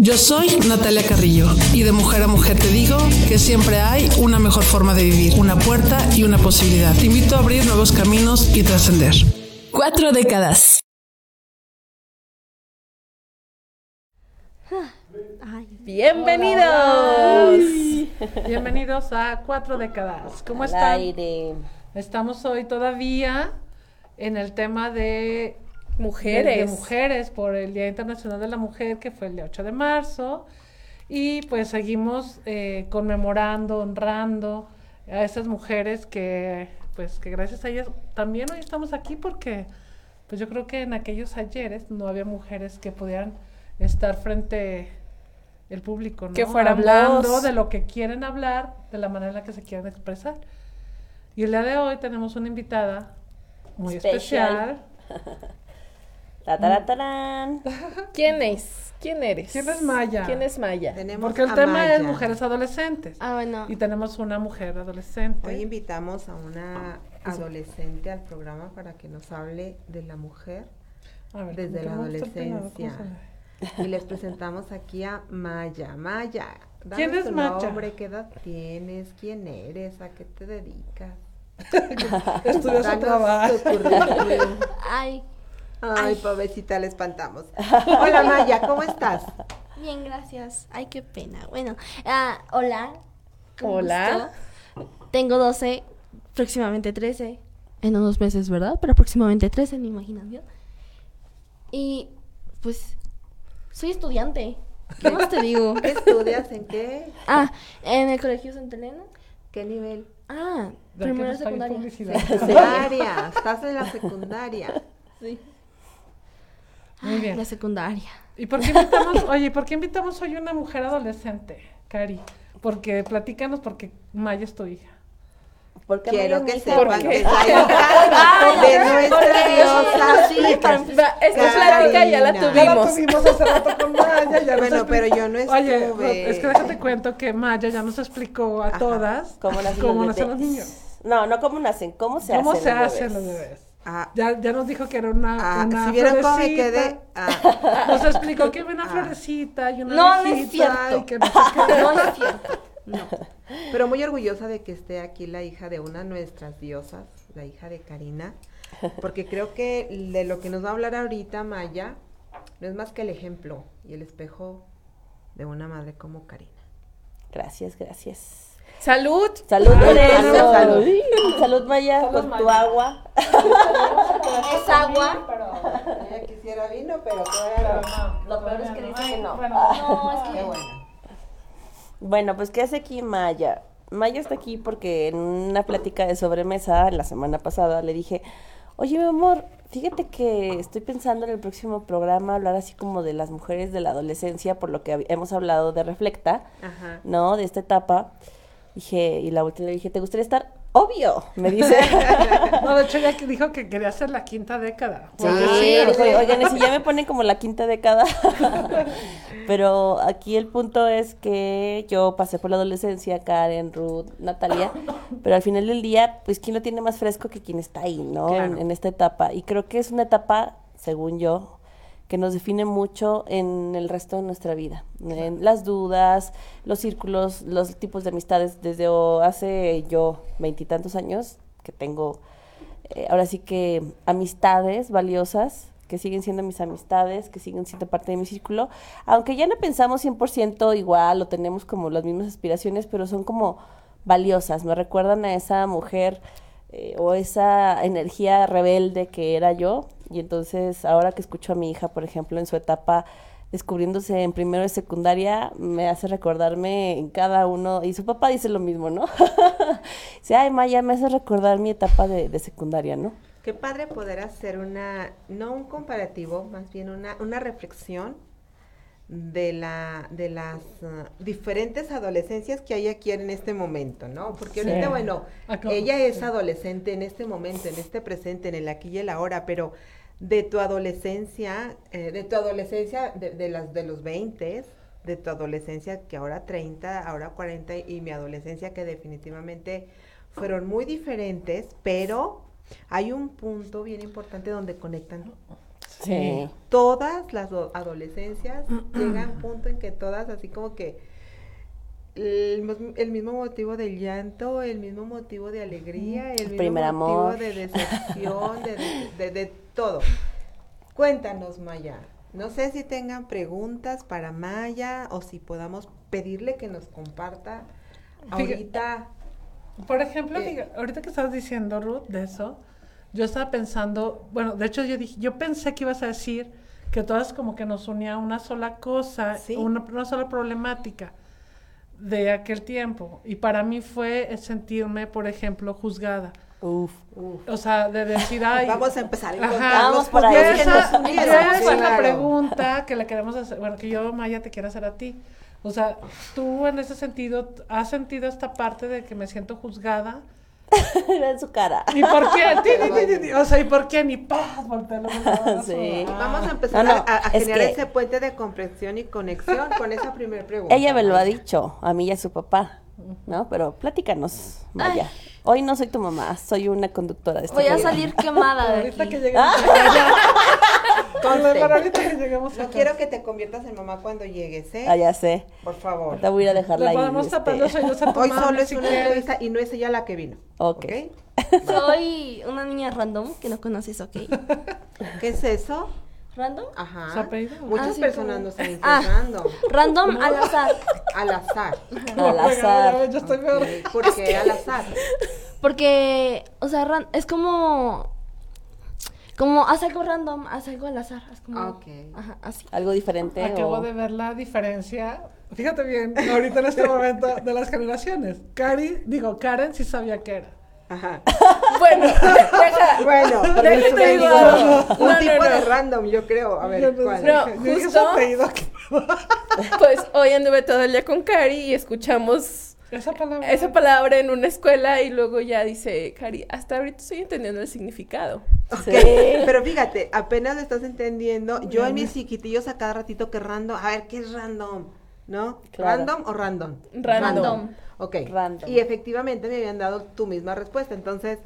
Yo soy Natalia Carrillo y de mujer a mujer te digo que siempre hay una mejor forma de vivir, una puerta y una posibilidad. Te invito a abrir nuevos caminos y trascender. Cuatro décadas. Bienvenidos. Bienvenidos a Cuatro Décadas. ¿Cómo están? Estamos hoy todavía en el tema de Mujeres. de, de mujeres por el Día Internacional de la Mujer que fue el día 8 de marzo y pues seguimos eh, conmemorando, honrando a esas mujeres que pues que gracias a ellas también hoy estamos aquí porque pues yo creo que en aquellos ayeres no había mujeres que pudieran estar frente el público, ¿no? Que fueran hablando voz. de lo que quieren hablar, de la manera en la que se quieren expresar. Y el día de hoy tenemos una invitada muy Especial. especial. Tataratarán. ¿Quién es? ¿Quién eres? ¿Quién es Maya? ¿Quién es Maya? Tenemos Porque el a tema es mujeres adolescentes. Ah, bueno. Y tenemos una mujer adolescente. Hoy invitamos a una adolescente al programa para que nos hable de la mujer A ver, desde ¿cómo la adolescencia. Y les presentamos aquí a Maya. Maya, dame ¿Quién es tu Maya? nombre, qué edad tienes, quién eres, a qué te dedicas. Estudió su Danos trabajo. Ay, Ay, pobrecita, le espantamos. Hola Maya, ¿cómo estás? bien, gracias. Ay, qué pena. Bueno, ah, hola. Hola. gusto. Tengo 12, próximamente 13. En unos meses, ¿verdad? Pero próximamente 13 en mi imaginación. Y pues soy estudiante. ¿Qué más te digo? ¿Qué estudias? ¿En qué? Ah, en el colegio Santa Elena. ¿Qué nivel? Ah, ¿De qué primero secundaria. Secundaria, estás en la secundaria. Sí. Muy bien. La secundaria. ¿Y por qué invitamos, oye, ¿por qué invitamos hoy una mujer adolescente, Cari? Porque platícanos porque Maya es tu hija. ¿Por qué Quiero que sepan que es la hija de nuestra diosa. Va, Esta plática ya la Karina. Ya la tuvimos. tuvimos hace rato con Maya. Ya Bueno, pero yo no Oye, estuve. es que déjate cuento que Maya ya nos explicó a todas ¿Cómo nacen cómo los nacen los bebés? niños. No, no cómo nacen, cómo se ¿Cómo hacen se los hacen los bebés? Ah, Ya, ya nos dijo que era una, ah, una si vieron cómo me florecita. quedé. ah, Nos explicó que había una Ah. florecita y una No, no es cierto. y que no sé. No es cierto. pero muy orgullosa de que esté aquí la hija de una de nuestras diosas, la hija de Karina, porque creo que de lo que nos va a hablar ahorita Maya no es más que el ejemplo y el espejo de una madre como Karina. Gracias, gracias. Salud. Salud por Salud, eso. salud. Salud, Maya, Salud, por tu Maya. Es agua. Ella quisiera vino, pero Lo peor es que dice que no. No, es que Qué bueno. Bueno, pues ¿qué hace aquí Maya? Maya está aquí porque en una plática de sobremesa la semana pasada le dije, oye mi amor, fíjate que estoy pensando en el próximo programa hablar así como de las mujeres de la adolescencia, por lo que hemos hablado de Reflecta, Ajá. ¿no? De esta etapa. Dije, y la última le dije, ¿te gustaría estar? Obvio, me dice. No, de hecho ella que dijo que quería hacer la quinta década. Sí, Porque dijo, oigan, y si ya me ponen como la quinta década. Pero aquí el punto es que yo pasé por la adolescencia, Karen, Ruth, Natalia, pero al final del día, pues, ¿quién lo tiene más fresco que quien está ahí, no? Claro. En, en esta etapa. Y creo que es una etapa, según yo, que nos define mucho en el resto de nuestra vida. En las dudas, los círculos, los tipos de amistades. Desde hace yo veintitantos años que tengo eh, ahora sí que amistades valiosas, que siguen siendo mis amistades, que siguen siendo parte de mi círculo, aunque ya no pensamos 100% igual o tenemos como las mismas aspiraciones, pero son como valiosas, me recuerdan a esa mujer eh, o esa energía rebelde que era yo. Y entonces ahora que escucho a mi hija, por ejemplo, en su etapa descubriéndose en primero de secundaria, me hace recordarme en cada uno, y su papá dice lo mismo, ¿no? dice, ay, Maya, me hace recordar mi etapa de, de secundaria, ¿no? Qué padre poder hacer una, no un comparativo, más bien una, una reflexión de la de las uh, diferentes adolescencias que hay aquí en este momento, ¿no? Porque Sí. ahorita, bueno, ella es sí. adolescente en este momento, en este presente, en el aquí y el ahora, pero de tu adolescencia, eh, de tu adolescencia, de, de las de los 20, de tu adolescencia que ahora 30, ahora 40 y mi adolescencia que definitivamente fueron muy diferentes, pero hay un punto bien importante donde conectan Sí. todas las do- adolescencias llega un punto en que todas así como que el, mis- el mismo motivo del llanto, el mismo motivo de alegría, el mismo primer motivo amor. de decepción, de, de- de- de todo. Cuéntanos, Maya. No sé si tengan preguntas para Maya o si podamos pedirle que nos comparta Fíjate- ahorita. Por ejemplo, Eh. fíjate, ahorita que estabas diciendo, Ruth, de eso, yo estaba pensando, bueno, de hecho yo dije, yo pensé que ibas a decir que todas como que nos unía una sola cosa, Sí. una, una sola problemática de aquel tiempo. Y para mí fue sentirme, por ejemplo, juzgada. Uf. Uf, O sea, de decir, ay... vamos a empezar Ajá. Vamos por ahí. esa, y esa es la pregunta que le queremos hacer, bueno, que yo, Maya, te quiero hacer a ti. O sea, tú en ese sentido, ¿has sentido esta parte de que me siento juzgada? en su cara. ¿Y por qué? Ti, ti. O sea, ¿y por qué? Ni paz. Sí. Ah. Vamos a empezar No, no, a, a es generar que- ese puente de comprensión y conexión con esa primera pregunta. Ella me lo ha dicho, a mí y a su papá, ¿no? Pero platícanos, Maya. Hoy no soy tu mamá, soy una conductora de este Voy a salir quemada de Ahorita aquí. que lleguemos Conste. Lleguemos No quiero que te conviertas en mamá cuando llegues, ¿eh? Ah, ya sé. Por favor. Ahorita voy a ir a dejarla Le ahí. podemos tapar los oídos a tu Hoy solo es si una quieres. entrevista y no es ella la que vino. Ok. Soy una niña random que no conoces, ¿ok? ¿Qué es eso? ¿Random? Ajá. Muchas Ah, personas como- no saben qué Ah. random. Al azar. Al azar. Al azar. Yo estoy peor. ¿Por qué al azar? Porque, o sea, ran- es como. Como haz algo random, haz algo al azar. Es como. Ah, Ok. Ajá, así. Algo diferente. Acabo o- de ver la diferencia. Fíjate bien, ahorita en este momento de las generaciones. Cari, digo, Karen sí sabía qué era. Ajá. Bueno, deja. Bueno, Déjate digo algo. un No, tipo no, de no. random, yo creo. A ver, no ¿cuál? No, dije justo-. Pues hoy anduve todo el día con Cari y escuchamos Esa palabra. esa palabra en una escuela y luego ya dice Cari, hasta ahorita estoy entendiendo el significado. Ok, Sí. Pero fíjate, apenas lo estás entendiendo. Yo en mis chiquitillos a cada ratito que random, a ver, ¿qué es random? ¿No? Claro. ¿Random o random? Random. Ok. Random. Y efectivamente me habían dado tu misma respuesta, entonces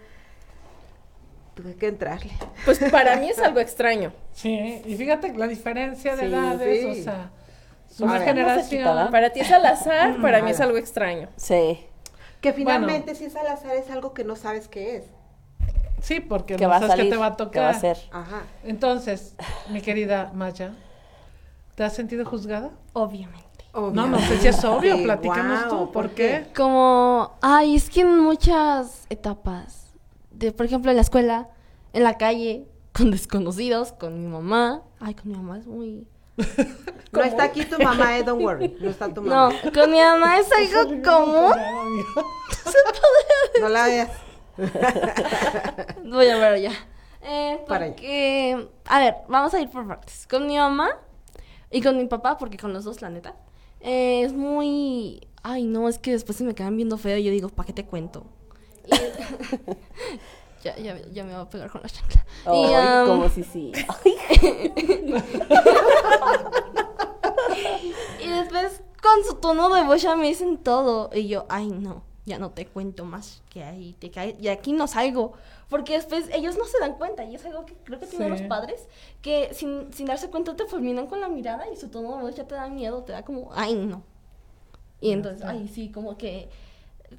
tuve que entrarle. Pues para mí es algo extraño. Sí, y fíjate la diferencia de Sí, edades, sí. o sea, una ver. generación. Para ti es al azar, para mí es algo extraño. Sí. Que finalmente si es al azar es algo que no sabes qué es. Sí, porque Que no va a sabes salir. qué te va a ¿Qué tocar. va a ser? Ajá. Entonces, mi querida Maya, ¿te has sentido juzgada? Obviamente. No, no sé si es obvio, Sí, platícanos tú, ¿por qué? Como, ay, es que en muchas etapas, de, por ejemplo, en la escuela, en la calle, con desconocidos, con mi mamá. Ay, con mi mamá es muy... No está aquí tu mamá, eh, don't worry. No está tu No, mamá. con mi mamá es algo común. No la veas. Voy a ver ya. Eh, porque, a ver, vamos a ir por partes. Con mi mamá y con mi papá, porque con los dos, la neta, eh, es muy... Ay, no, es que después se me quedan viendo feo y yo digo, ¿para qué te cuento? Y- ya, ya, ya me va a pegar con la chancla. Y, am, como si sí. Y después con su tono de voz ya me dicen todo. Y yo, ay no, ya no te cuento más que ahí te cae. Y aquí no salgo. Porque después ellos no se dan cuenta. Y es algo que creo que tienen Sí. los padres. Que sin, sin darse cuenta te fulminan con la mirada y su tono de voz ya te da miedo. Te da como, ay no. Y entonces, ay sí, como que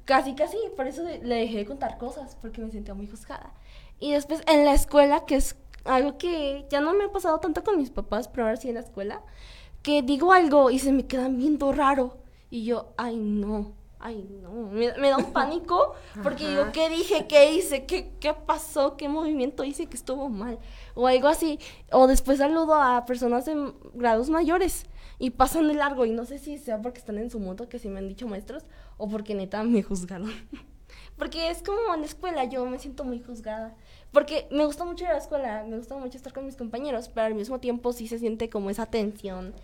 casi, casi. Por eso le dejé de contar cosas. Porque me sentía muy juzgada. Y después en la escuela, que es algo que ya no me ha pasado tanto con mis papás, pero ahora sí en la escuela que digo algo y se me quedan viendo raro. Y yo, ay no, ay, no, me, me da un pánico porque digo, ¿qué dije? ¿Qué hice? ¿Qué, ¿Qué pasó? ¿Qué movimiento hice que estuvo mal? O algo así. O después saludo a personas de grados mayores y pasan de largo y no sé si sea porque están en su moto, que sí me han dicho maestros, o porque neta me juzgaron. porque es como en la escuela, yo me siento muy juzgada. Porque me gusta mucho ir a la escuela, me gusta mucho estar con mis compañeros, pero al mismo tiempo sí se siente como esa tensión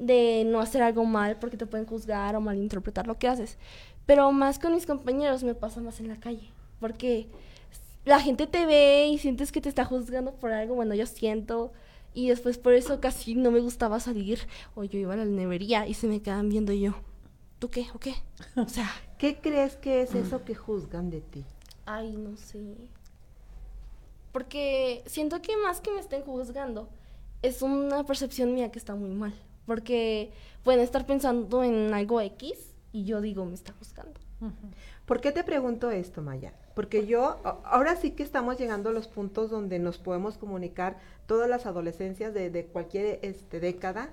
de no hacer algo mal porque te pueden juzgar o malinterpretar lo que haces. Pero más con mis compañeros me pasa más en la calle, porque la gente te ve y sientes que te está juzgando por algo, bueno, yo siento, y después por eso casi no me gustaba salir, o yo iba a la nevería y se me quedaban viendo y yo, ¿tú qué? ¿O qué? O sea, ¿Qué crees que es eso que juzgan de ti? ay, no sé. Porque siento que más que me estén juzgando, es una percepción mía que está muy mal. Porque pueden estar pensando en algo X y yo digo, me está juzgando. ¿Por qué te pregunto esto, Maya? Porque yo, ahora sí que estamos llegando a los puntos donde nos podemos comunicar todas las adolescencias de, de cualquier este, década.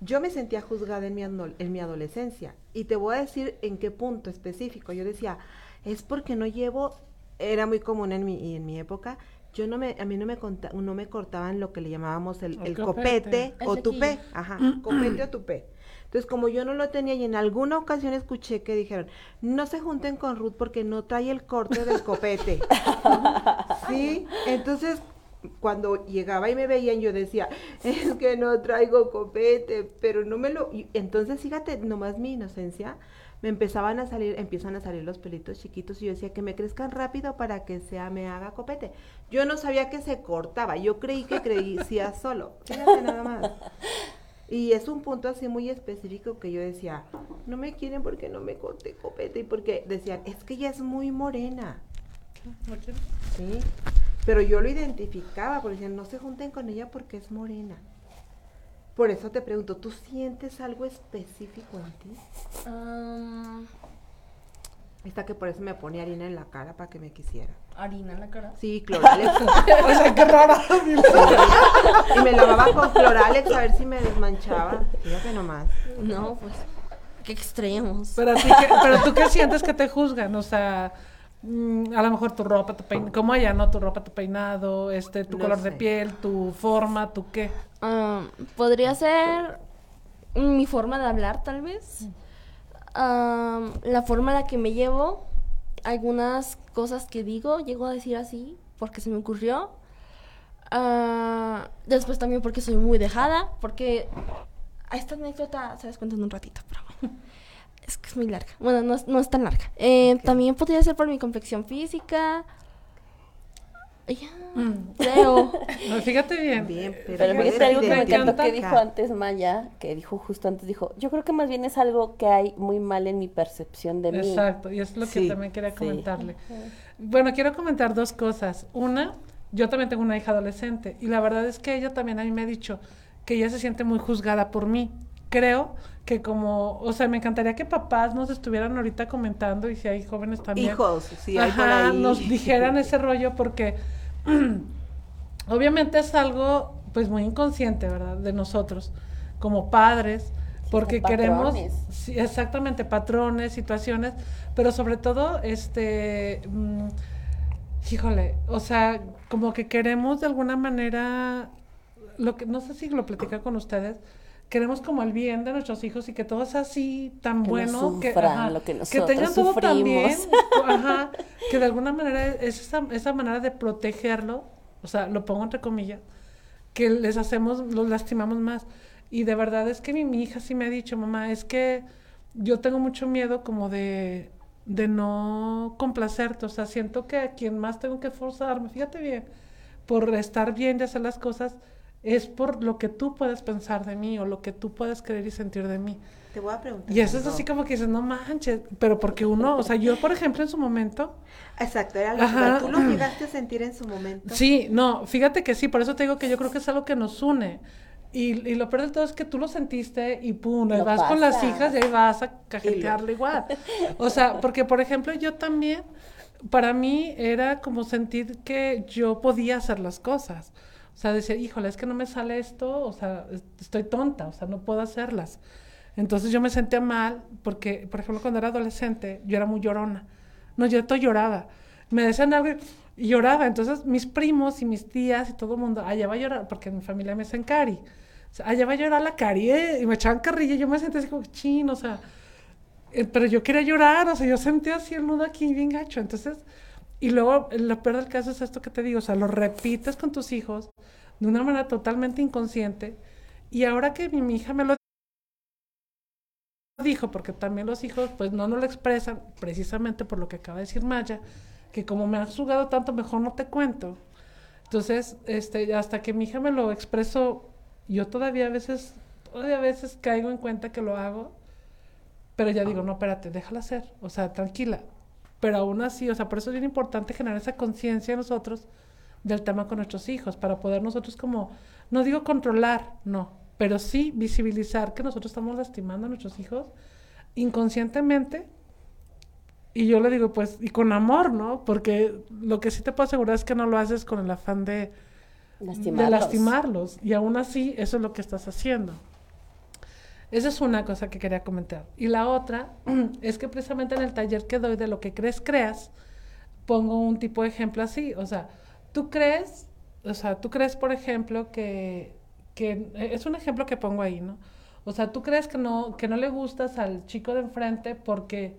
Yo me sentía juzgada en mi, en mi adolescencia y te voy a decir en qué punto específico. Yo decía, es porque no llevo, era muy común en mi, en mi época, yo no me, a mí no me, conta- no me cortaban lo que le llamábamos el, El el copete. copete, o tupé, ajá, copete o tupé. Entonces, como yo no lo tenía y en alguna ocasión escuché que dijeron, no se junten con Ruth porque no trae el corte del copete. sí, entonces cuando llegaba y me veían yo decía, es que no traigo copete, pero no me lo... y entonces, fíjate, nomás mi inocencia, me empezaban a salir, empiezan a salir los pelitos chiquitos y yo decía que me crezcan rápido para que sea, me haga copete. Yo no sabía que se cortaba, yo creí que crecía solo. Fíjate nada más. Y es un punto así muy específico que yo decía, no me quieren porque no me corté copete y porque decían, es que ella es muy morena. Sí, pero yo lo identificaba porque decían, no se junten con ella porque es morena. Por eso te pregunto, ¿tú sientes algo específico en ti? Ah, Esta que por eso me pone harina en la cara para que me quisiera. Harina en la cara. Sí, cloralex. O sea, qué rara. y me lavaba con cloralex a ver si me desmanchaba. Fíjate nomás. No, pues, qué extremos. Pero, ti qué- pero tú qué sientes que te juzgan, o sea, mm, a lo mejor tu ropa, tu peinado, como allá, ¿no? Tu ropa, tu peinado, este, tu No color de piel, tu forma, tu qué. Ah, podría ser mi forma de hablar, tal vez. Ah, la forma en la que me llevo. Algunas cosas que digo, llego a decir así porque se me ocurrió. Ah, después también porque soy muy dejada, porque a esta anécdota se las cuento en un ratito, pero bueno. Es que es muy larga. Bueno, no es, no es tan larga. Eh, También podría ser por mi complexión física. Ya, creo. No, fíjate bien. Bien, pero, Pero puedes fíjate algo que me encantó que dijo antes Maya, que dijo justo antes, dijo, yo creo que más bien es algo que hay muy mal en mi percepción de mí. Exacto, y es lo que Sí, también quería sí. comentarle. Bueno, quiero comentar dos cosas. Una, yo también tengo una hija adolescente y la verdad es que ella también a mí me ha dicho que ella se siente muy juzgada por mí. Creo que como, o sea, me encantaría que papás nos estuvieran ahorita comentando y si hay jóvenes también. Hijos, sí, hay por Ajá, ahí. nos dijeran ese rollo porque obviamente es algo pues muy inconsciente, ¿verdad? De nosotros como padres, porque queremos sí, exactamente patrones, situaciones, pero sobre todo este mm, híjole, o sea, como que queremos de alguna manera lo que no sé si lo platica con ustedes, queremos como el bien de nuestros hijos y que todo sea así tan Que no bueno que, lo que nosotros tengan todo tan bien, sufrimos. ajá, que de alguna manera es esa, esa manera de protegerlo, o sea, lo pongo entre comillas, que les hacemos, los lastimamos más. Y de verdad es que mi, mi hija sí me ha dicho, mamá, es que yo tengo mucho miedo como de, de no complacerte, o sea, siento que a quien más tengo que forzarme, fíjate bien, por estar bien y hacer las cosas, es por lo que tú puedes pensar de mí o lo que tú puedes creer y sentir de mí. Te voy a preguntar. Y eso es así como que dices, no manches, pero porque uno, o sea, yo por ejemplo en su momento, Exacto, era lo Ajá. que tú lo llegaste a sentir en su momento. sí, no, fíjate que sí, por eso te digo que yo creo que es algo que nos une. Y, y lo peor de todo es que tú lo sentiste y pum, ahí Lo vas con las hijas y ahí vas a cajetearlo igual. O sea, porque por ejemplo yo también, para mí era como sentir que yo podía hacer las cosas. Sea, decía, híjole, es que no me sale esto, o sea, es- estoy tonta, o sea, no puedo hacerlas. Entonces yo me sentía mal porque, por ejemplo, cuando era adolescente, yo era muy llorona. No, yo todo lloraba. Me decían algo y lloraba. Entonces mis primos y mis tías y todo el mundo, allá va a llorar, porque en mi familia me dicen Cari. O sea, allá va a llorar la Cari, ¿eh? Y me echaban carrilla yo me sentía así como chin, o sea. eh, pero yo quería llorar, o sea, yo sentía así el nudo aquí bien gacho. Entonces, y luego lo peor del caso es esto que te digo, o sea, lo repites con tus hijos de una manera totalmente inconsciente. Y ahora que mi, hija me lo dijo, porque también los hijos pues no nos lo expresan, precisamente por lo que acaba de decir Maya, que como me has jugado tanto, mejor no te cuento. Entonces, este, hasta que mi hija me lo expresó, yo todavía a veces, todavía a veces caigo en cuenta que lo hago, pero ya digo, no, espérate, déjala hacer, o sea, tranquila. Pero aún así, o sea, por eso es bien importante generar esa conciencia en nosotros del tema con nuestros hijos, para poder nosotros como, no digo controlar, no, pero sí visibilizar que nosotros estamos lastimando a nuestros hijos inconscientemente. Y yo le digo, pues, y con amor, ¿no? Porque lo que sí te puedo asegurar es que no lo haces con el afán de, de Lastimarlos. lastimarlos. Y aún así, eso es lo que estás haciendo. Esa es una cosa que quería comentar. Y la otra es que precisamente en el taller que doy de lo que crees, creas, pongo un tipo de ejemplo así. O sea, tú crees, o sea, tú crees, por ejemplo, que, que es un ejemplo que pongo ahí, ¿no? O sea, tú crees que no, que no le gustas al chico de enfrente porque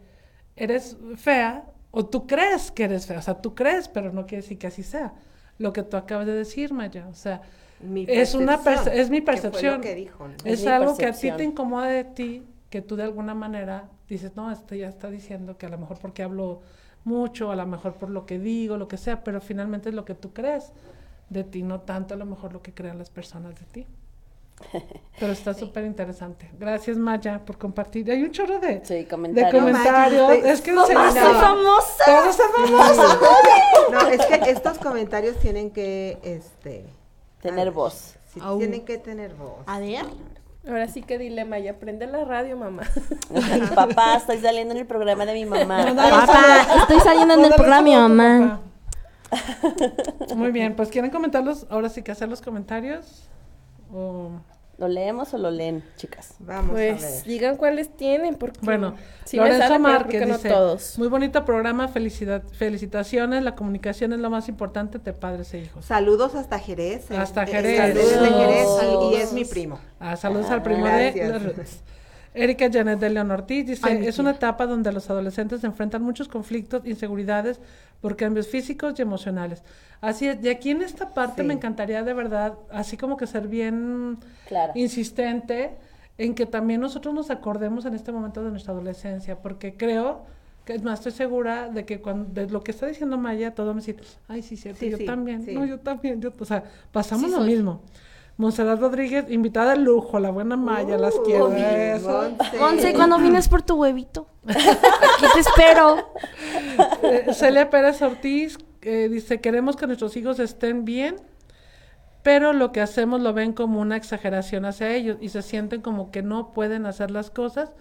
eres fea, o tú crees que eres fea, o sea, tú crees, pero no quiere decir que así sea. Lo que tú acabas de decir, Maya, o sea, Mi es una es mi que fue lo percepción. que dijo, ¿no? Es Es mi algo que a ti te incomoda de ti, que tú de alguna manera dices, no, este ya está diciendo que a lo mejor porque hablo mucho, a lo mejor por lo que digo, lo que sea, pero finalmente es lo que tú crees de ti, no tanto a lo mejor lo que crean las personas de ti. Pero está súper interesante. Gracias, Maya, por compartir. Hay un chorro de, Sí, de comentarios. comentarios. Maya, es que en no, serio, no. ¡Soy famosa! No, es que estos comentarios tienen que, este... Tener ver, voz. Au. tienen que tener voz. A ver. Ahora sí que dile, Maya, prende la radio, mamá. Papá, estoy saliendo en el programa de mi mamá. Papá, estoy saliendo en el programa, mi a tu mamá. Muy bien, pues quieren comentarlos, ahora sí que hacer los comentarios. O- ¿Lo leemos o lo leen, chicas? Vamos a Pues ver. digan cuáles tienen, porque Bueno, me Lorenzo Márquez no dice, todos. muy bonito programa, felicidad, felicitaciones, la comunicación es lo más importante de padres e hijos. Saludos hasta Jerez. Hasta Jerez. Saludos de Jerez y- es mi primo. Ah, saludos al Ah, primo gracias. de. Erika Janet de León Ortiz dice, Ay, es una etapa donde los adolescentes enfrentan muchos conflictos, inseguridades por cambios físicos y emocionales. Así es, y aquí en esta parte Sí. me encantaría de verdad, así como que ser bien Claro. insistente en que también nosotros nos acordemos en este momento de nuestra adolescencia, porque creo que es más, estoy segura de que cuando de lo que está diciendo Maya, todo me dice, ay, sí, cierto, Sí, yo sí, también, sí. no, yo también, yo, o sea, pasamos lo soy. mismo. Monserrat Rodríguez, invitada de lujo, la buena Maya, las Uh, quiero. Monse. cuando vienes por tu huevito. Aquí te espero. Eh, Celia Pérez Ortiz eh, dice, queremos que nuestros hijos estén bien, pero lo que hacemos lo ven como una exageración hacia ellos y se sienten como que no pueden hacer las cosas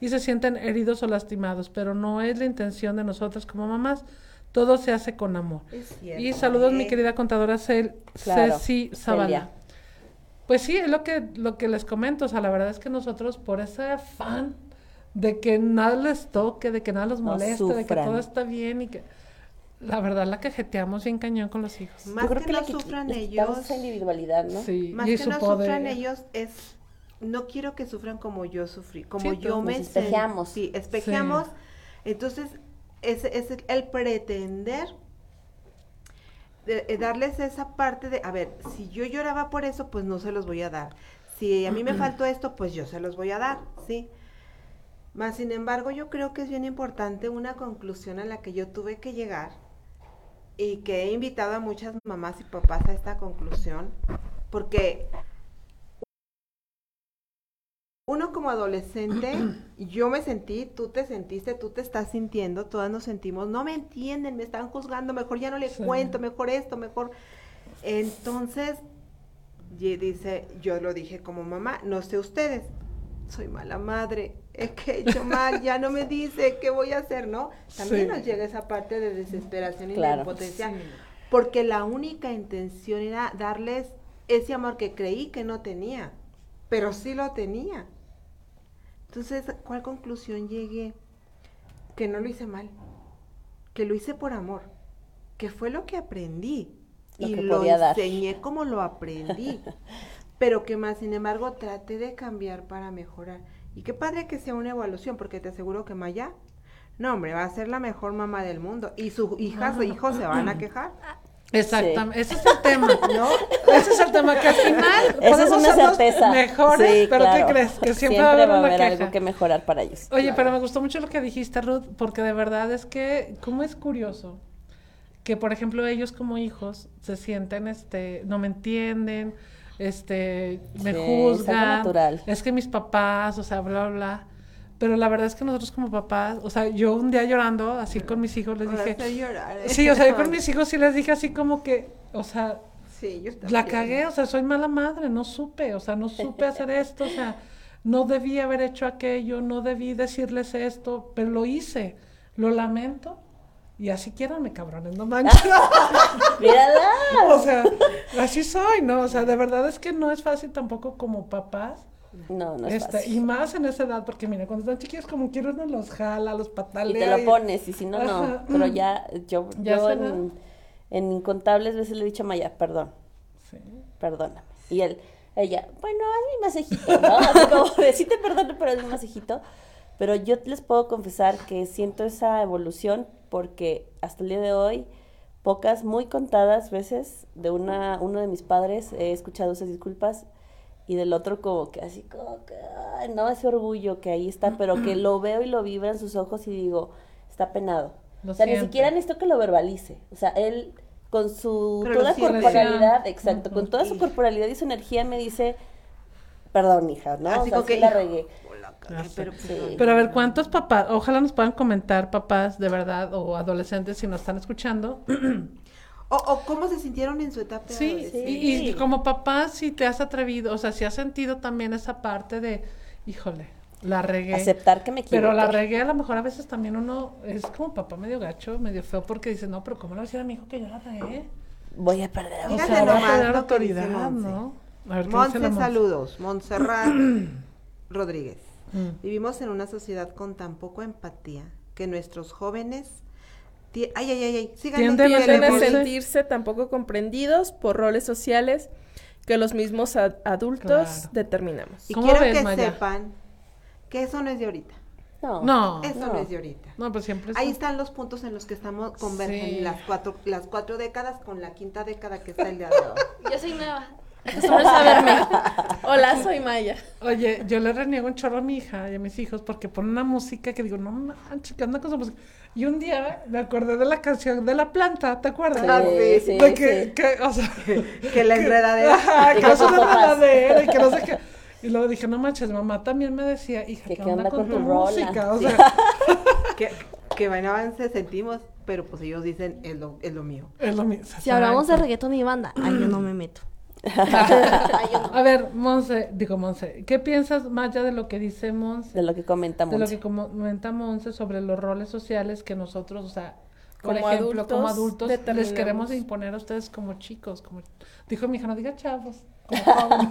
y se sienten heridos o lastimados, pero no es la intención de nosotros como mamás. Todo se hace con amor. Es cierto, Y saludos, mi querida contadora Cel Claro, Ceci Zavala. Celia. Pues sí, es lo que, lo que les comento. O sea, la verdad es que nosotros, por ese afán de que nada les toque, de que nada los No moleste, de que todo está bien y que. La verdad, la cajeteamos bien cañón con los hijos. Más Yo creo que, que, no que sufran ellos, esa individualidad, ¿no? Sí, más y que su no poder. sufran ellos es, no quiero que sufran como yo sufrí, como Sí, yo pues, me espejeamos. Sí, espejeamos. Entonces, es, es el- pretender de- eh, darles esa parte de, a ver, si yo lloraba por eso, pues no se los voy a dar. Si a mí me faltó esto, pues yo se los voy a dar, ¿sí? Más sin embargo, yo creo que es bien importante una conclusión a la que yo tuve que llegar y que he invitado a muchas mamás y papás a esta conclusión, porque uno como adolescente, yo me sentí, tú te sentiste, tú te estás sintiendo, todas nos sentimos, no me entienden, me están juzgando, mejor ya no les Sí. cuento, mejor esto, mejor. Entonces, y dice, yo lo dije como mamá, no sé ustedes, soy mala madre, es que he hecho mal, ya no me dice qué voy a hacer, ¿no? También Sí. nos llega esa parte de desesperación y Claro. de impotencia, porque la única intención era darles ese amor que creí que no tenía, pero sí lo tenía. Entonces, ¿cuál conclusión llegué? Que no lo hice mal, que lo hice por amor, que fue lo que aprendí Lo y que lo dar. enseñé como lo aprendí, pero que más, sin embargo, traté de cambiar para mejorar. Y qué padre que sea una evaluación, porque te aseguro que Maya, no hombre, va a ser la mejor mamá del mundo y sus hijas o hijos se van a quejar. Exactamente, ese es el tema, ¿no? Ese es el tema, que al final Esa es podemos una certeza. mejores, Sí, pero claro. ¿qué crees? Que siempre, va a haber algo que mejorar para ellos. Oye, pero me gustó mucho lo que dijiste, Ruth, porque de verdad es que, ¿cómo es curioso? Que, por ejemplo, ellos como hijos se sienten, este, no me entienden, este, me Sí, es juzgan. natural. Es que mis papás, o sea, bla, bla, bla. Pero la verdad es que nosotros como papás, o sea, yo un día llorando, así con mis hijos, les Me dije... llorar, ¿eh? Sí, o sea, yo con mis hijos sí les dije así como que, o sea, Sí, yo la cagué, o sea, soy mala madre, no supe, o sea, no supe hacer esto, o sea, no debí haber hecho aquello, no debí decirles esto, pero lo hice, lo lamento, y así quieranme, cabrones, no manches. ¡Mírala! o sea, así soy, ¿no? O sea, de verdad es que no es fácil tampoco como papás, No, no es este, fácil. y más en esa edad, porque mira, cuando están chiquillos como quiero uno los jala, los Y patalea. te lo pones, y si no, no. Ajá. Pero ya, yo, Ya yo en, en incontables veces le he dicho a Maya, perdón, Sí. perdóname. Y él, ella, bueno, haz mi masajito, ¿no? Así como de, sí te perdono, pero haz mi masajito. Pero yo les puedo confesar que siento esa evolución porque hasta el día de hoy, pocas, muy contadas veces, de una, uno de mis padres he escuchado esas disculpas y del otro como que así como que, ay, no, ese orgullo que ahí está, pero que lo veo y lo vibra en sus ojos y digo, está penado. Lo o sea, ni siquiera necesito que lo verbalice. O sea, él con su Pero toda corporalidad, exacto, con toda su corporalidad y su energía me dice, perdón, hija, ¿no? Así o sea, como sí que, la hijo, regué. la sé. pero pues, Sí. Pero a ver, ¿cuántos papás, ojalá nos puedan comentar, papás de verdad, o adolescentes si nos están escuchando? O, o cómo se sintieron en su etapa de Sí, adolescencia. y, y como papás, si te has atrevido, o sea, si has sentido también esa parte de, híjole, la regué. Aceptar que me equivoqué. Pero la regué, a lo mejor a veces también uno es como papá medio gacho, medio feo, porque dice, no, pero ¿cómo le voy a decir a mi hijo que yo la regué? Voy a perder O sea, va a nomás perder autoridad, Monse. ¿no? A ver, saludos. Montserrat Rodríguez. Mm. Vivimos en una sociedad con tan poco empatía que nuestros jóvenes... Ay, ay, ay, ay. Síganme, Tienden a sentirse tampoco comprendidos por roles sociales que los mismos a- adultos Claro. determinamos. Y ¿Cómo quiero ves, que Maya? sepan que eso no es de ahorita. No. No, Eso no, no. es de ahorita. no, pues siempre es Ahí un- están los puntos en los que estamos convergen Sí. las cuatro las cuatro décadas con la quinta década que está el día de hoy. Yo soy nueva. Acostúmbrense a verme. Hola, soy Maya. Oye, yo le reniego un chorro a mi hija y a mis hijos porque ponen una música que digo, no manches, ¿qué onda con su música? Y un día me acordé de la canción de la planta, ¿te acuerdas? Ah, sí, sí, de que, sí. que, o sea, que la enredadera. ajá, que es una enredadera y que no sé qué. Y luego dije, no manches, mamá también me decía, hija, Que ¿qué, qué onda, onda con, con tu rola? música? O Sí. sea, que, que buen avance sentimos, pero pues ellos dicen es lo, es lo mío. es lo mismo. Si hablamos de reggaetón y banda, ahí yo no me meto. A ver, Monse, digo Monse, ¿qué piensas, Maya, de lo que dice Monse? De lo que comentamos. de lo que comenta Monse sobre los roles sociales que nosotros, o sea, por Como ejemplo, como adultos adultos les queremos imponer a ustedes como chicos, como dijo mi hija, no diga chavos, como jóvenes.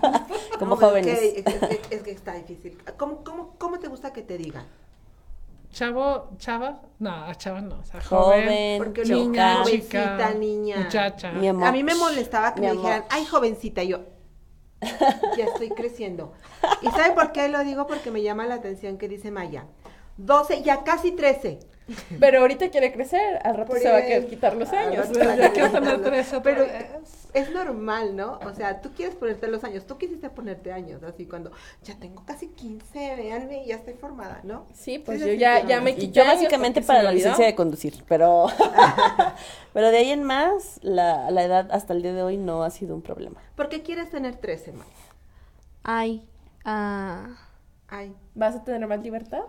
Como No, jóvenes. Es que, es, es- es que está difícil. ¿Cómo, cómo, ¿Cómo te gusta que te digan? Chavo, chava, no, chava no, o sea, Joven, joven, Porque chica, jovencita, chica, niña. muchacha. Mi amor. A mí me molestaba que Mi me amor. dijeran, ay, jovencita, y yo, ya estoy creciendo. ¿Y sabe por qué lo digo? Porque me llama la atención que dice Maya, 12, ya casi 13. Pero ahorita quiere crecer, al rato Por se va a quitar los años. Ya quiero tener tres otra Pero vez. Es normal, ¿no? O sea, tú quieres ponerte los años, tú quisiste ponerte años, así cuando ya tengo casi 15, véanme, ya estoy formada, ¿no? Sí, pues yo ya, ya me quité yo básicamente para la licencia de conducir, pero pero de ahí en más la, la edad hasta el día de hoy no ha sido un problema. ¿Por qué quieres tener 13, Maya? Ay, ah. Ay, ¿Vas a tener más libertad?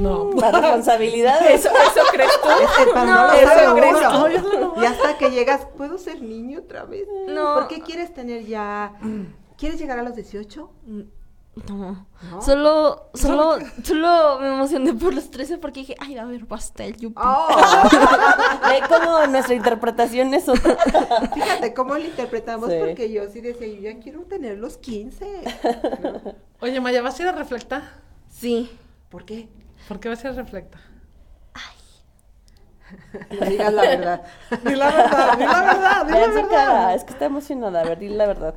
No, Más responsabilidades. ¿Eso, eso crees tú? es que cuando No, no, eso crees juro. Y hasta que llegas, ¿puedo ser niño otra vez? No. ¿Por qué quieres tener ya... ¿Quieres llegar a los 18? No. ¿No? Solo, solo, solo me emocioné por los 13 porque dije, ay, va a haber pastel, yupi. Oh, Ve cómo nuestra interpretación es otra. fíjate cómo lo interpretamos Sí. porque yo sí decía, yo ya quiero tener los 15. ¿no? Oye, Maya, ¿vas a ir a reflectar? Sí. ¿Por qué? ¿Por qué va a ser reflecta? No digas la verdad. Di la verdad, di la verdad, di la verdad. cara, es que está emocionada. A ver, dile la verdad.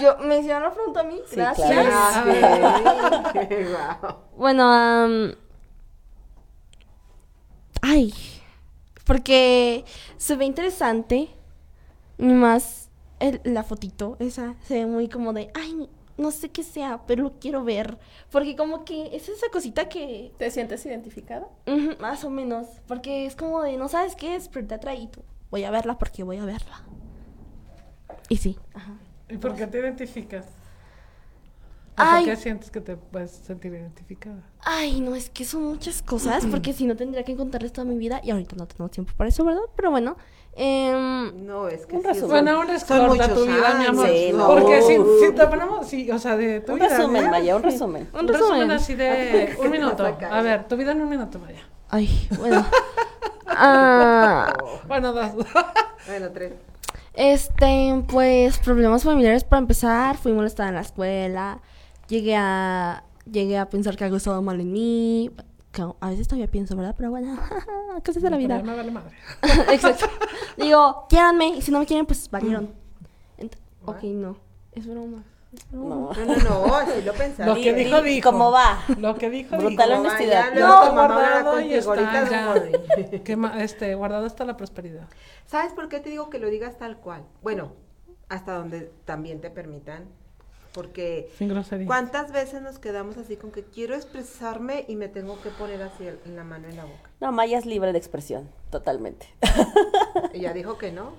Yo, ¿me hicieron la pregunta a mí? Sí, Gracias. claro. Ah, sí. Guau. Bueno, am, ay, porque se ve interesante, más el- la fotito, esa, se ve muy como de, ay, no sé qué sea, pero lo quiero ver, porque como que es esa cosita que, ¿Te sientes identificada? más o menos, porque es como de, no sabes qué es, pero te atrae y tú, voy a verla porque voy a verla. Y sí, ajá. ¿Y por qué te identificas? ¿O ¿Por qué sientes que te puedes sentir identificada? Ay, no, es que son muchas cosas, porque si no tendría que contarles toda mi vida y ahorita no tenemos tiempo para eso, ¿verdad? Pero bueno, em, No, es que Un sí resumen. Bueno, un recorta muchos tu vida, mi amor. años, Sí, no. Porque si, si te ponemos, sí, o sea, de tu Un vida. resumen, ¿no? Maya, un resumen. un Un resumen resumen. así de un minuto. A ver, tu vida en un minuto, Maya. Ay, bueno. Ah, Bueno, dos. Bueno, tres. este, pues problemas familiares para empezar. Fui molestada en la escuela. Llegué a, llegué a pensar que algo estaba mal en mí. Que a veces todavía pienso, ¿verdad? Pero bueno, cosas de la vida. Me vale madre. Exacto. Digo, quiéranme. Y si no me quieren, pues valieron. Ent- ok, no. Es broma. Es. No. No, no, no, así lo pensaste. Lo que Di- dijo, di dijo. ¿Cómo va? Lo que dijo, Brutal dijo. honestidad. Mamá hablará guardado y está no ya. Que este, guardado está la prosperidad. ¿Sabes por qué te digo que lo digas tal cual? Bueno, hasta donde también te permitan. Porque Sin grosería. ¿cuántas veces nos quedamos así con que quiero expresarme y me tengo que poner así el- la mano en la boca? No, Maya es libre de expresión, totalmente. Ella dijo que no,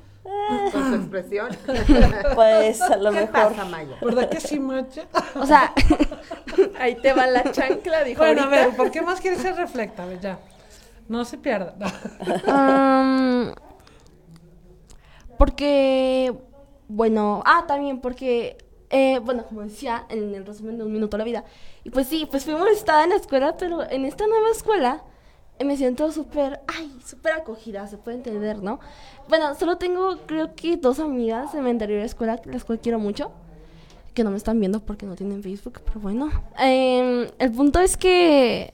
con su expresión. Pues a lo ¿Qué mejor. pasa, Maya? ¿Verdad que sí, Maya? O sea, Ahí te va la chancla, dijo Bueno, a ver, ¿por qué más quieres ser reflecta? A ver, ya. No se pierda. Porque, bueno, ah, también porque, eh, bueno, como decía en el resumen de un minuto a la vida, y pues sí, pues fui molestada en la escuela, pero en esta nueva escuela eh, me siento súper, ay, súper acogida, se puede entender, ¿no? Bueno, solo tengo, creo que dos amigas de mi anterior escuela, las cuales quiero mucho, que no me están viendo porque no tienen Facebook, pero bueno. Em, el punto es que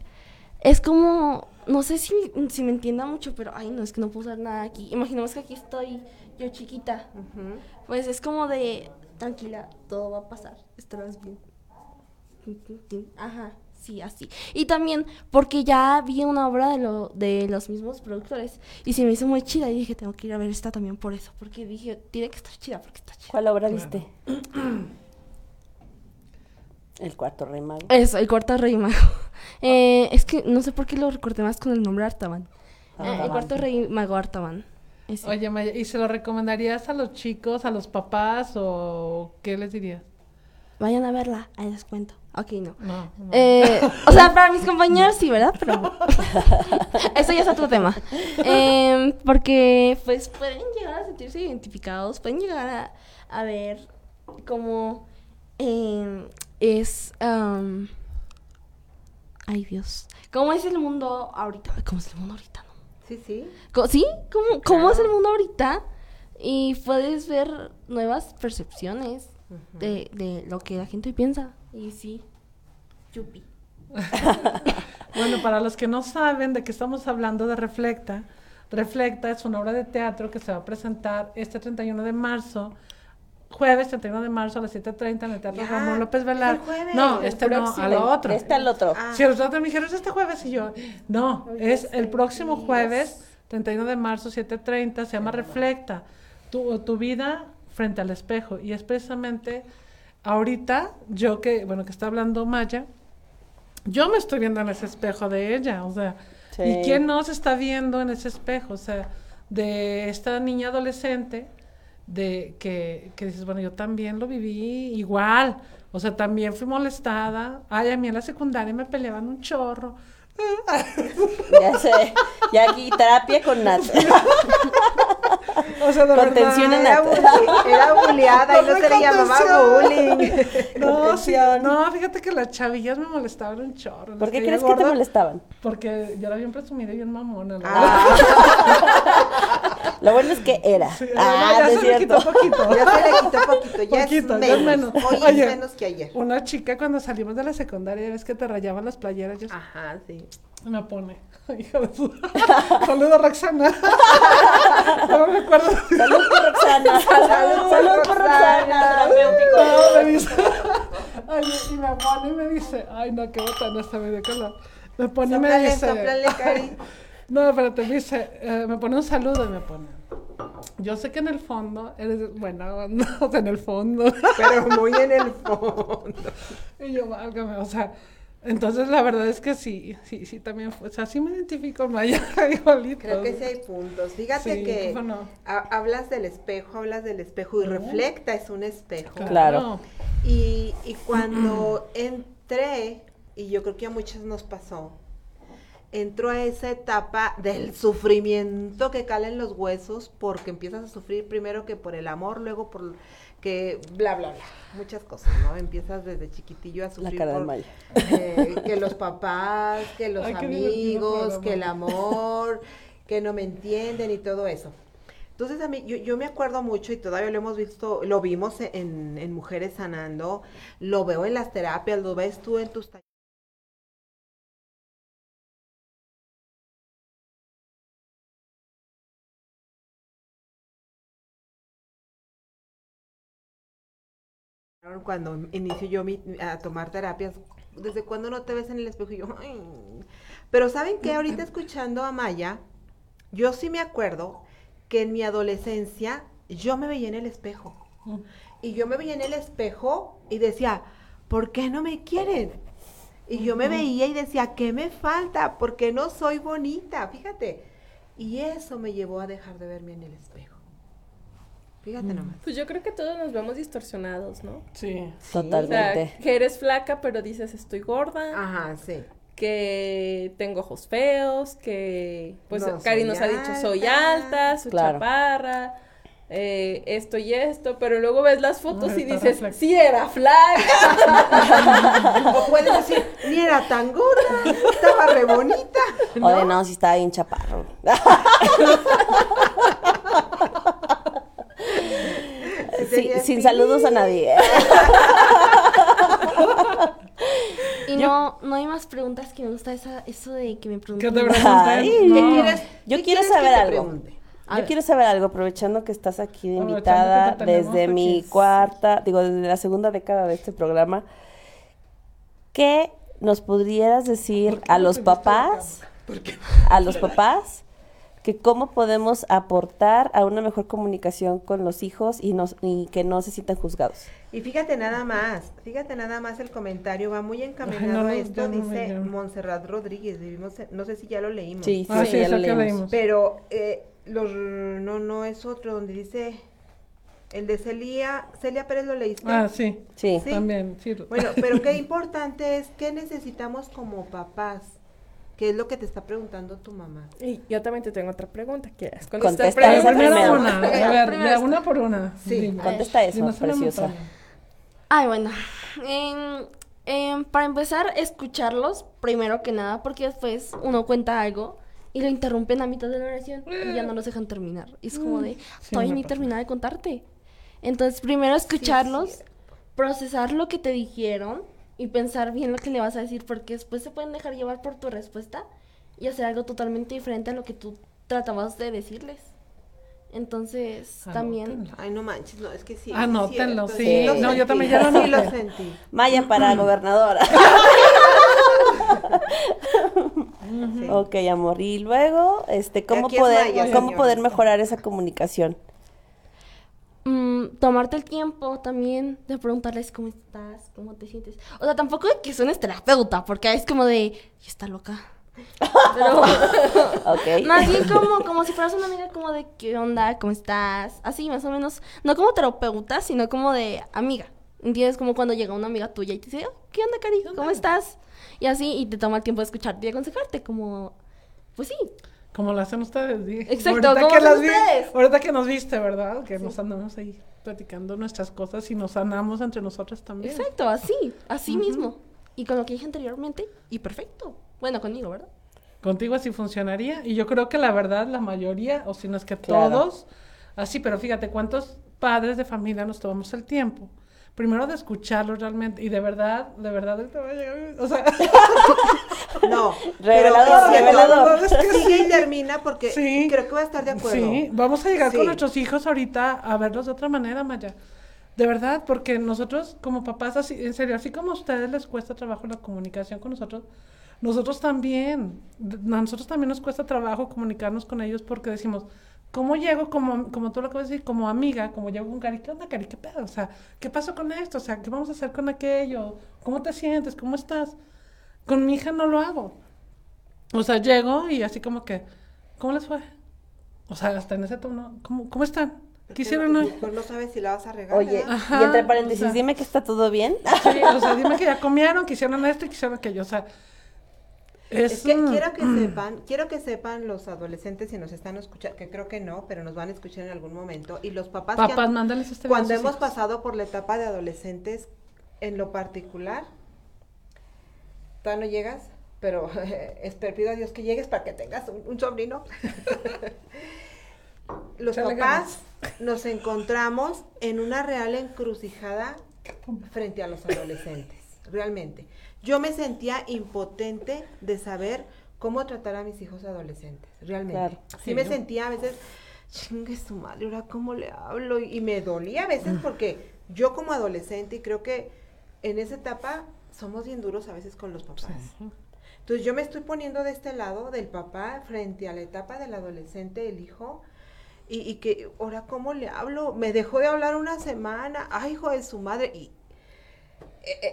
es como, no sé si, si me entienda mucho, pero ay, no, es que no puedo usar nada aquí. Imaginemos que aquí estoy yo chiquita. Pues es como de, tranquila, todo va a pasar, estarás bien. Ajá, sí, así. Y también porque ya vi una obra de, lo, de los mismos productores y se me hizo muy chida y dije, tengo que ir a ver esta también por eso, porque dije, tiene que estar chida porque está chida. ¿Cuál obra viste? El cuarto rey mago. Eso, el cuarto rey mago. Eh, es que no sé por qué lo recordé más con el nombre Artaban. Eh, el cuarto rey mago Artaban. Oye, Maya, ¿y se lo recomendarías a los chicos, a los papás o qué les dirías? Vayan a verla, ahí les cuento. Ok, no. No, no. Eh, o sea, para mis compañeros sí, ¿verdad? Pero eso ya es otro tema. Em, porque pues pueden llegar a sentirse identificados, pueden llegar a, a ver cómo em, es... am, ay Dios. ¿Cómo es el mundo ahorita? ¿Cómo es el mundo ahorita? Sí, sí. ¿Sí? ¿Cómo, cómo es el mundo ahorita? Y puedes ver nuevas percepciones de, de lo que la gente piensa. Y sí, yupi. Bueno, para los que no saben de qué estamos hablando de Reflecta, Reflecta es una obra de teatro que se va a presentar este 31 de marzo, jueves 31 de marzo a las 7.30 en el Teatro Ya, Ramón López Velar. el jueves, No, el este no, a próximo. lo otro. Este al otro. Ah. Si los otros me dijeron, es este jueves, y yo, no, es el próximo jueves, 31 de marzo, 7.30, se llama Reflecta, tu, tu vida frente al espejo. Y es precisamente ahorita, yo que, bueno, que está hablando Maya, yo me estoy viendo en ese espejo de ella, o sea, Sí. ¿y quién no se está viendo en ese espejo? O sea, de esta niña adolescente, de que, que dices, bueno, yo también lo viví igual, o sea, también fui molestada, ay, a mí en la secundaria me peleaban un chorro, Ya sé. Ya aquí terapia con Nat. o sea, de Contención en verdad, Era, bulleada y no se le llamaba bullying. No, sí, no, fíjate que las chavillas me molestaban un chorro. ¿Por qué crees que te molestaban? Porque yo era bien presumida y bien mamona. la Ah. Lo bueno es que era. Sí, ah, no, ya se cierto. quitó poquito. Ya se le quitó poquito, ya Poquito, es ya es menos. menos. Hoy Oye. es menos que ayer. Una chica cuando salimos de la secundaria, ves que te rayaban las playeras, yo Ajá, sí. me pone, hija de su... Saludos, Roxana. no me acuerdo. Salud por Roxana. Salud, Salud por Roxana. Terapéutico. No, me dice, ay, y me pone y me dice, ay, no, qué botana esta medio color. Me pone y me dice, sóplale, Cari. No, espérate, me dice, eh, me pone un saludo y me pone. Yo sé que en el fondo eres buena, no, o sea, en el fondo. Pero muy en el fondo. y yo, válgame, o sea, entonces la verdad es que sí, sí, sí, también, fue- o sea, sí me identifico con Maya igualito. Creo que sí hay puntos. Fíjate Sí, que ¿cómo no? ha- hablas del espejo, hablas del espejo y reflecta es un espejo. Claro. Y, y cuando entré, y yo creo que a muchos nos pasó, entró a esa etapa del sufrimiento que cala en los huesos porque empiezas a sufrir primero que por el amor, luego por que bla, bla, bla, muchas cosas, ¿no? Empiezas desde chiquitillo a sufrir cara de por, Maya. eh, que los papás, que los Ay, amigos, que el amor, que no me entienden y todo eso. Entonces a mí, yo, yo me acuerdo mucho y todavía lo hemos visto, lo vimos en, en Mujeres Sanando, lo veo en las terapias, lo ves tú en tus talleres. Cuando inicio yo mi- a tomar terapias, ¿desde cuándo no te ves en el espejo? Y yo, "Ay". Pero ¿saben qué? Ahorita escuchando a Maya, yo sí me acuerdo que en mi adolescencia yo me veía en el espejo. Y yo me veía en el espejo y decía, ¿por qué no me quieren? Y yo me veía y decía, ¿qué me falta? ¿Por qué no soy bonita? Fíjate. Y eso me llevó a dejar de verme en el espejo. Fíjate nomás. Pues yo creo que todos nos vemos distorsionados, ¿no? Sí. O Totalmente. sea, que eres flaca, pero dices estoy gorda, Ajá, sí. que tengo ojos feos, que pues No, Cari nos ha dicho soy alta". soy Claro. chaparra, eh, esto y esto, pero luego ves las fotos y dices, sí era flaca. O puedes decir, ni era tan gorda, estaba re bonita. O de no, si estaba bien chaparro. Sí, sin saludos a nadie. Y no, no hay más preguntas que me gusta esa, eso de que me ¿Qué pregunten. te pregunté? Ay, No. ¿Qué quieres? Yo qué quiero saber que te algo. Yo ver. quiero saber algo, aprovechando que estás aquí de invitada te desde mi cuarta, digo, desde la segunda década de este programa. ¿Qué nos pudieras decir ¿Por qué a los te viste de papás, a los papás, que cómo podemos aportar a una mejor comunicación con los hijos y, nos, y que no se sientan juzgados? Y fíjate nada más, fíjate nada más el comentario, va muy encaminado Ay, no, no, a esto, no dice. Montserrat Rodríguez, vivimos en- no sé si ya lo leímos. Sí, sí, Ah, sí, sí, ya esa lo que leímos. leímos. Pero eh, los, no, no es otro, donde dice, el de Celia, Celia Pérez lo leíste. Ah, sí. Sí. Sí. También, sí. Bueno, pero qué importante es, ¿qué necesitamos como papás? ¿Qué es lo que te está preguntando tu mamá? Y yo también te tengo otra pregunta, ¿quieres? Contesta A ver, esa primero primero. una. A ver, de una por una. Sí, Dime. Contesta eso, una preciosa. Ay, bueno. em, em, para empezar, escucharlos, primero que nada, porque después uno cuenta algo y lo interrumpen a mitad de la oración y ya no los dejan terminar. Y es como de, Sí, todavía ni terminé de contarte. Entonces, primero escucharlos, procesar lo que te dijeron y pensar bien lo que le vas a decir, porque después se pueden dejar llevar por tu respuesta y hacer algo totalmente diferente a lo que tú tratabas de decirles. Entonces, también... Ay, no manches, no, es que sí. Anótenlo, sí. No, yo también ya lo Sí, lo sentí. Maya para gobernadora. Ok, amor. Y luego, este, ¿cómo poder, Maya, cómo señor. poder mejorar esa comunicación? Mm, tomarte el tiempo también de preguntarles cómo estás, cómo te sientes. O sea, tampoco de que suenes terapeuta, porque es como de, "Y está loca. Pero Ok. más bien como, como si fueras una amiga, como de, ¿qué onda? ¿Cómo estás? Así, más o menos. No como terapeuta, sino como de amiga. ¿Entiendes? Como cuando llega una amiga tuya y te dice, "Oh, ¿qué onda, Cari? ¿Cómo estás? Y así, y te toma el tiempo de escucharte y aconsejarte, como, pues sí. Como lo hacen ustedes, di. Exacto, Ahorita que las vi- ahorita que nos viste, ¿verdad? Que nos andamos ahí platicando nuestras cosas y nos sanamos entre nosotros también. Exacto, así, así mismo. Y con lo que dije anteriormente, y perfecto. Bueno, conmigo, ¿verdad? Contigo así funcionaría. Y yo creo que la verdad, la mayoría, o si no es que Claro. todos, así, pero fíjate cuántos padres de familia nos tomamos el tiempo. Primero de escucharlos realmente, y de verdad, de verdad, ahorita va a llegar- o sea, No, Revelador, pero- revelador. Es que Sigue sí. y termina porque Sí. creo que va a estar de acuerdo. Sí, vamos a llegar Sí. con nuestros hijos ahorita a verlos de otra manera, Maya. De verdad, porque nosotros como papás, así, en serio, así como a ustedes les cuesta trabajo la comunicación con nosotros, nosotros también, a nosotros también nos cuesta trabajo comunicarnos con ellos porque decimos, ¿cómo llego como, como tú lo acabas de decir, como amiga, como llego con Cari, ¿qué onda, Cari? ¿Qué pedo? O sea, ¿qué pasó con esto? O sea, ¿qué vamos a hacer con aquello? ¿Cómo te sientes? ¿Cómo estás? Con mi hija no lo hago. O sea, llego y así como que, ¿cómo les fue? O sea, hasta en ese tono, ¿cómo, cómo están? ¿Qué hicieron hoy? Pues no sabes si la vas a regar. Oye, y entre paréntesis, o sea- dime que está todo bien. Sí, o sea, dime que ya comieron, que hicieron esto y que hicieron aquello. O sea, es, Es que quiero que sepan, quiero que sepan los adolescentes si nos están escuchando, que creo que no, pero nos van a escuchar en algún momento, y los papás, que Papás, han- mándales este cuando hemos hijos. pasado por la etapa de adolescentes, en lo particular, todavía no llegas, pero espero, pido a Dios que llegues para que tengas un, un sobrino. los Échale papás nos encontramos en una real encrucijada frente a los adolescentes, realmente. Yo me sentía impotente de saber cómo tratar a mis hijos adolescentes, realmente. Claro. Sí, Sí, me sentía a veces, chingue su madre, ahora cómo le hablo, y, y me dolía a veces porque yo como adolescente, y creo que en esa etapa somos bien duros a veces con los papás. Entonces yo me estoy poniendo de este lado del papá frente a la etapa del adolescente, el hijo, y, y que ahora cómo le hablo, me dejó de hablar una semana, ay hijo de su madre, y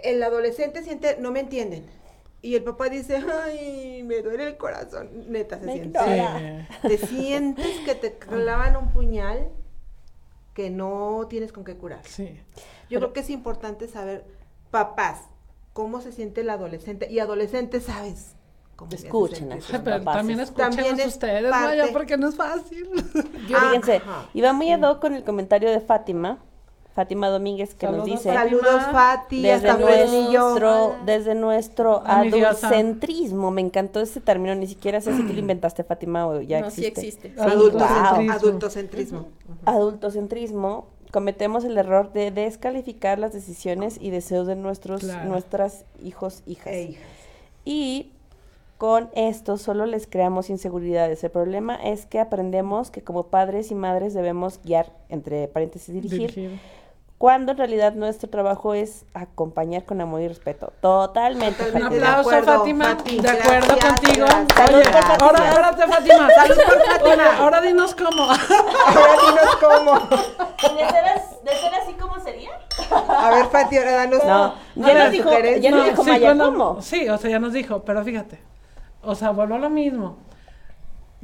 el adolescente siente, no me entienden. Y el papá dice, ay, me duele el corazón. Neta, se Me siente. ignora. Te sientes que te clavan un puñal que no tienes con qué curar. Sí. Yo creo que es importante saber, papás, cómo se siente el adolescente. Y adolescente, ¿sabes? Cómo me hace Escuchen sentir. a sus Ay, pero papás. también escuchen También es ustedes, parte- vaya, porque no es fácil. Yo, Ah, fíjense, ajá. va muy ad hoc con el comentario de Fátima, Fátima Domínguez, que nos dice... Saludos, Fati, Desde hasta nuestro, desde nuestro adultocentrismo, me encantó ese término, ni siquiera sé si tú lo inventaste, Fátima, o ya No, sí existe. existe. Adultocentrismo. Wow. Adultocentrismo. Adultocentrismo, cometemos el error de descalificar las decisiones y deseos de nuestros, Claro. nuestras hijos, hijas. E hijas. Y con esto solo les creamos inseguridades. El problema es que aprendemos que como padres y madres debemos guiar, entre paréntesis, dirigir, Dirigir. Cuando en realidad nuestro trabajo es acompañar con amor y respeto. Totalmente. Un aplauso, acuerdo, Fátima. De acuerdo gracias, contigo. gracias. Salud Oye, por Fátima. ahora, ahora te, Fátima. Salud por Fátima. Ahora dinos cómo. Ahora dinos cómo. ¿De ser, de ser así cómo sería? A ver, Fati, ahora danos No, ya nos dijo, ya nos No, dijo sí, Maya cuando- cómo. Sí, o sea, ya nos dijo, pero fíjate. O sea, vuelvo a lo mismo.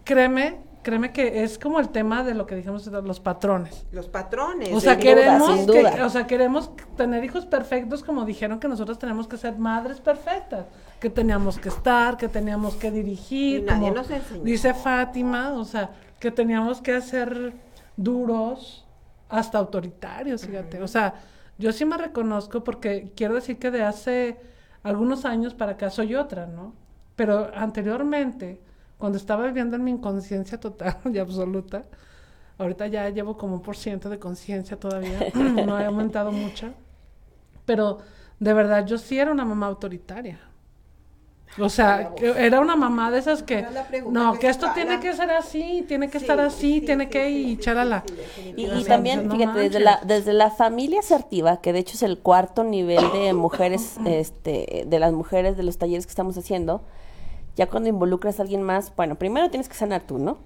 Créeme, créeme que es como el tema de lo que dijimos los patrones. Los patrones. O sea, Sin queremos que- o sea, queremos tener hijos perfectos como dijeron que nosotros tenemos que ser madres perfectas, que teníamos que estar, que teníamos que dirigir, Y nadie como nos enseñó. dice Fátima, o sea, que teníamos que ser duros, hasta autoritarios, fíjate. O sea, yo sí me reconozco porque quiero decir que de hace algunos años para acá soy otra, ¿no? Pero anteriormente, cuando estaba viviendo en mi inconsciencia total y absoluta, ahorita ya llevo como un por ciento de conciencia todavía, no he aumentado mucho, pero de verdad yo sí era una mamá autoritaria. O sea, era una mamá de esas que, no, que que esto para. tiene que ser así, tiene que Sí, estar así, sí, tiene sí, que y charala. Y, y también, No fíjate, desde la, desde la familia asertiva, que de hecho es el cuarto nivel de mujeres, este, de las mujeres de los talleres que estamos haciendo, ya cuando involucras a alguien más, bueno, primero tienes que sanar tú, ¿no?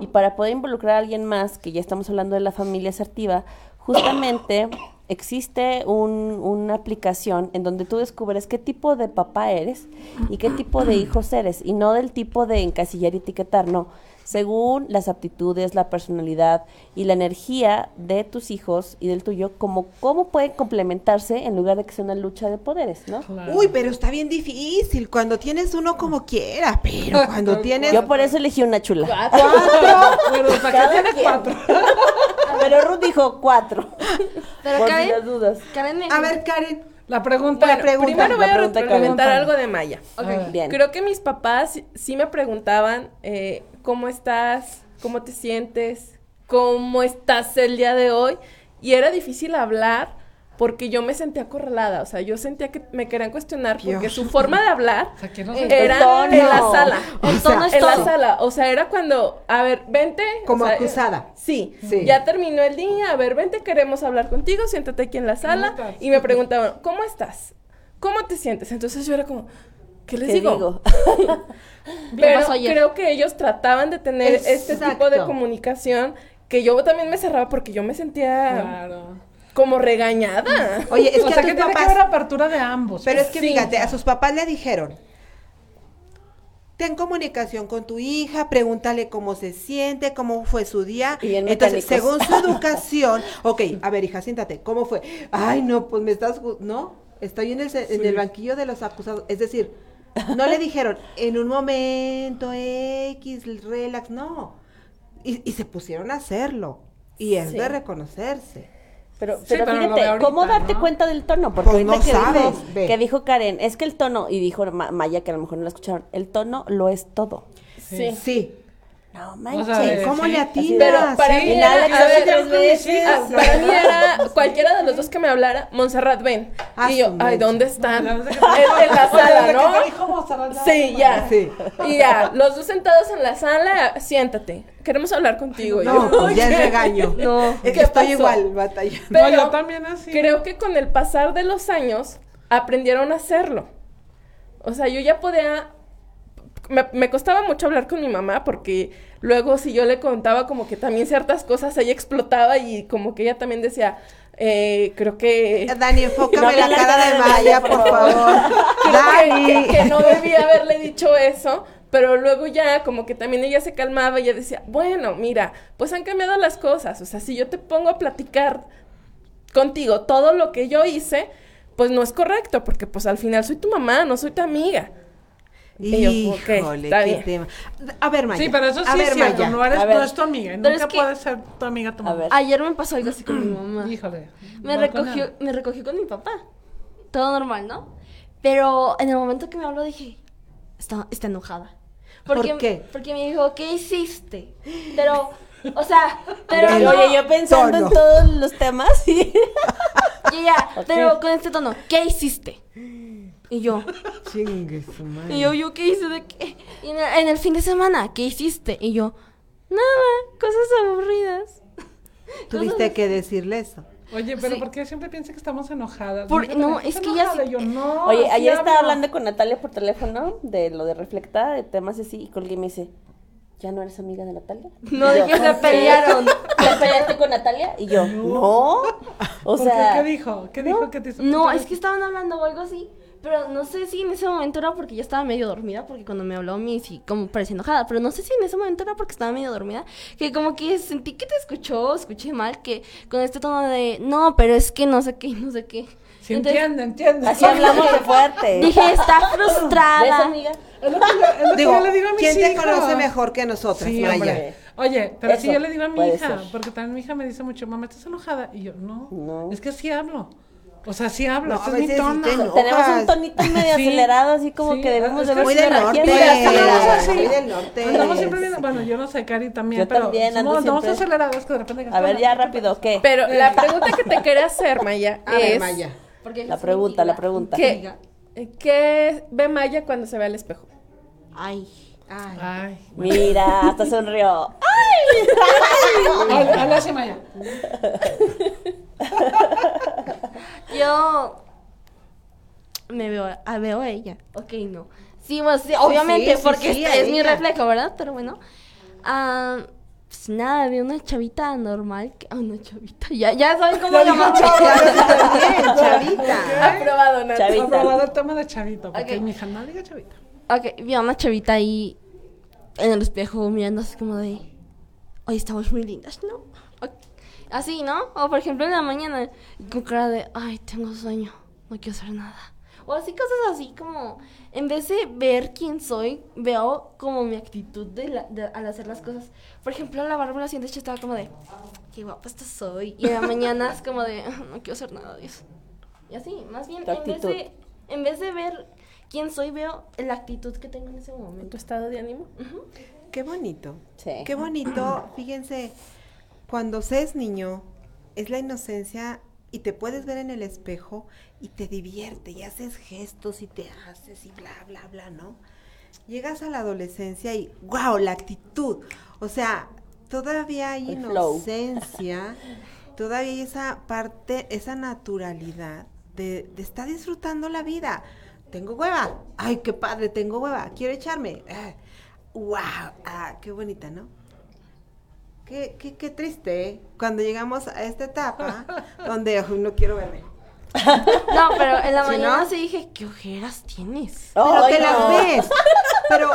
Y para poder involucrar a alguien más, que ya estamos hablando de la familia asertiva, justamente existe un- una aplicación en donde tú descubres qué tipo de papá eres y qué tipo de hijos eres, y no del tipo de encasillar y etiquetar, no. Según las aptitudes, la personalidad y la energía de tus hijos y del tuyo, como cómo pueden complementarse en lugar de que sea una lucha de poderes, ¿no? Claro. Uy, pero está bien difícil cuando tienes uno como quiera, pero cuando tienes Yo por eso elegí una chula. Pero ¿para Cada qué tiene quien. cuatro? Pero Ruth dijo cuatro. Pero por si Karen, las dudas. Karen me A ver, Karen, La pregunta. Bueno, pregunta, primero voy la a pregunta, retroalimentar Karen. algo de Maya. Ver. Bien. Creo que mis papás sí me preguntaban eh, cómo estás, eh, cómo te sientes, cómo estás el día de hoy. Y era difícil hablar porque yo me sentía acorralada. O sea, yo sentía que me querían cuestionar porque Dios. su forma de hablar O sea, que no Eh, se- era tono. en la sala. Tono es en la sala. O sea, era cuando, a ver, vente. o Como sea, acusada. Sí, Sí. ya terminó el día, a ver, vente, queremos hablar contigo, siéntate aquí en la sala. estás? Y me preguntaban, ¿cómo estás? ¿Cómo te sientes? Entonces yo era como, ¿qué les ¿Qué digo? digo? Pero creo que ellos trataban de tener este tipo de comunicación que yo también me cerraba porque yo me sentía Claro. como regañada. Oye, es o que sea, a que tus tiene que papás... haber apertura de ambos. Pero es que Sí. fíjate, a sus papás le dijeron, ten comunicación con tu hija, pregúntale cómo se siente, cómo fue su día. Y bien Entonces, según su educación, ok, a ver, hija, siéntate, ¿cómo fue? Ay, no, pues me estás, no, estoy en el, se- en el banquillo de los acusados. Es decir, no le dijeron, en un momento X, relax, no. Y, y se pusieron a hacerlo. Y es Sí. de reconocerse. Pero, Sí, pero fíjate, ahorita, ¿cómo darte ¿no? cuenta del tono? Porque Pues ahorita no que, sabes, dijo, ve. que dijo Karen, es que el tono, y dijo Ma- Maya, que a lo mejor no la escucharon, el tono lo es todo. Sí. Sí. No O manches. sea, de- ¿Cómo sí. le de- Pero atinas? para Sí, mí era, a ver, tres veces. ah, para mí era cualquiera de los dos que me hablara, Montserrat, ven. Ah, y yo, ay. ¿dónde están? En, la sala, que ¿no? te dijo Montserrat, ya, Sí, ya. Sí. Y ya, los dos sentados en la sala, siéntate. Queremos hablar contigo. No, yo, pues ya es regaño. No, Es ¿qué que estoy pasó? igual, batallando. Pero No, yo también así. creo que con el pasar de los años aprendieron a hacerlo. O sea, yo ya podía... Me, me costaba mucho hablar con mi mamá porque luego si yo le contaba como que también ciertas cosas, ella explotaba y como que ella también decía, eh, creo que... Dani, enfócame No la cara de Maya, por favor. Dani. que- que no debía haberle dicho eso, pero luego ya como que también ella se calmaba y ella decía, bueno, mira, pues han cambiado las cosas, o sea, si yo te pongo a platicar contigo todo lo que yo hice, pues no es correcto, porque pues al final soy tu mamá, no soy tu amiga. Y yo, ok, Híjole, está qué tema. A ver, Maya. Sí, pero eso sí a ver, es cierto. Maya. No eres no es tu amiga. Nunca es que- puede ser tu amiga tu A mamá. ver. Ayer me pasó algo así con mi mamá. Híjole. Me recogió, me recogió con mi papá. Todo normal, ¿no? Pero en el momento que me habló dije, está, está enojada. ¿Por Porque, qué? Porque me dijo, ¿qué hiciste? Pero, o sea, pero Oye, no, Oye, yo pensando tono. en todos los temas y... y ella, Ok. pero con este tono, ¿qué hiciste? Y yo, Chingue su madre. y yo, ¿yo qué hice de qué? Y en el, en el fin de semana, ¿qué hiciste? Y yo, nada, cosas aburridas. Tuviste que decirle eso. Oye, pero Sí. ¿por qué siempre piensa que estamos enojadas? Por- no, es ¿estás que ya sí- yo, no, Oye, sí ayer estaba hablando con Natalia por teléfono de lo de Reflecta, de temas así, y colgué y me dice, ¿ya no eres amiga de Natalia? No, Y de que se pelearon. ¿Te peleaste con Natalia? Y yo, no. O ¿Por qué? sea, ¿Qué dijo? ¿Qué dijo que te hizo No, es que estaban hablando o algo así. Pero no sé si en ese momento era porque yo estaba medio dormida, porque cuando me habló mi sí, como parecía enojada, pero no sé si en ese momento era porque estaba medio dormida, que como que sentí que te escuchó, escuché mal, que con este tono de, no, pero es que no sé qué, no sé qué. Sí, Entonces, entiende, entiende. así hablamos de fuerte. Dije, está ¿Ves, frustrada. amiga? Es lo que yo, es lo que Digo, yo le digo a mis ¿quién te conoce mejor que nosotras, Sí, Maya? hombre. Oye, pero si Eso yo le digo a mi hija, ser. porque también mi hija me dice mucho, mamá, ¿estás enojada? Y yo, no, No. es que sí hablo. O sea, sí hablo, No, a es mi tono. te. Tenemos un tonito medio Sí, acelerado, así como sí, que debemos es de ver Muy del norte. Muy del norte. Andamos siempre bien, bueno, yo no sé, Cari también, Yo pero también ando somos- andamos aceleradas que de repente... A ver, ya rápido, ¿qué? Pero la pregunta que te quería hacer, Maya, A ver, es... Maya. La pregunta, la pregunta. ¿Qué, ¿Qué ve Maya cuando se ve al espejo? Ay. Ay. Ay. Mira, hasta sonrió. Habla habla así, Maya. Yo me veo, a, veo a ella. Ok, no. Sí, bueno, sí, obviamente, sí, porque este es mi reflejo, ¿verdad? Pero bueno. Ah, pues nada, vi una chavita normal. Que, ah, una chavita. Ya, ya saben cómo llamarlo. Bien, chavita. Aprobado, Nat. Chavita. Aprobado el tema de chavito, porque Ok. mi hija no diga chavita. Ok, vi a una chavita ahí en el espejo mirando así como de, hoy estamos muy lindas, ¿no? Así, ¿no? O por ejemplo en la mañana con cara de, ay, tengo sueño, no quiero hacer nada. O así cosas así como, en vez de ver quién soy, veo como mi actitud de la- de- al hacer las cosas. Por ejemplo, al lavarme los dientes yo estaba como de, qué guapa estás hoy. Y en la mañana es como de, no quiero hacer nada, Dios. Y así, más bien, en vez, de, en vez de ver quién soy, veo la actitud que tengo en ese ¿Tu momento. estado de ánimo? Qué bonito. Sí. Qué bonito. Fíjense, cuando se es niño, es la inocencia y te puedes ver en el espejo y te divierte y haces gestos y te haces y bla, bla, bla, ¿no? Llegas a la adolescencia y wow, la actitud. O sea, todavía hay El inocencia, todavía hay esa parte, esa naturalidad de, de estar disfrutando la vida. Tengo hueva. Ay, qué padre, tengo hueva. Quiero echarme. Wow, ah, qué bonita, ¿no? Qué, qué, qué triste ¿eh? cuando llegamos a esta etapa donde "Uy, no quiero verme. No, pero en la ¿Sí, mañana no? sí dije, ¿qué ojeras tienes? Pero Ay, te las no. ves. Pero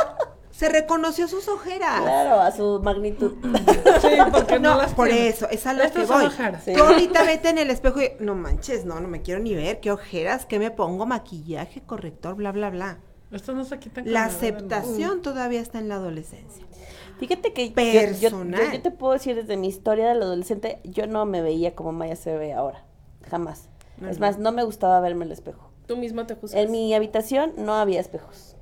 se reconoció sus ojeras. Claro, a su magnitud. Sí, porque no, No, las por tiene. eso, es a lo Estas que son voy. Sí. Tú ahorita vete en el espejo y no manches, no, no me quiero ni ver, qué ojeras, qué me pongo, maquillaje, corrector, bla, bla, bla. Esto no se quita La aceptación todavía está en la adolescencia. Fíjate que yo- yo, yo, Personal. yo te puedo decir desde mi historia del adolescente, yo no me veía como Maya se ve ahora. Jamás. Es más, no me gustaba verme el espejo. Tú mismo te juzgas. En mi habitación no había espejos.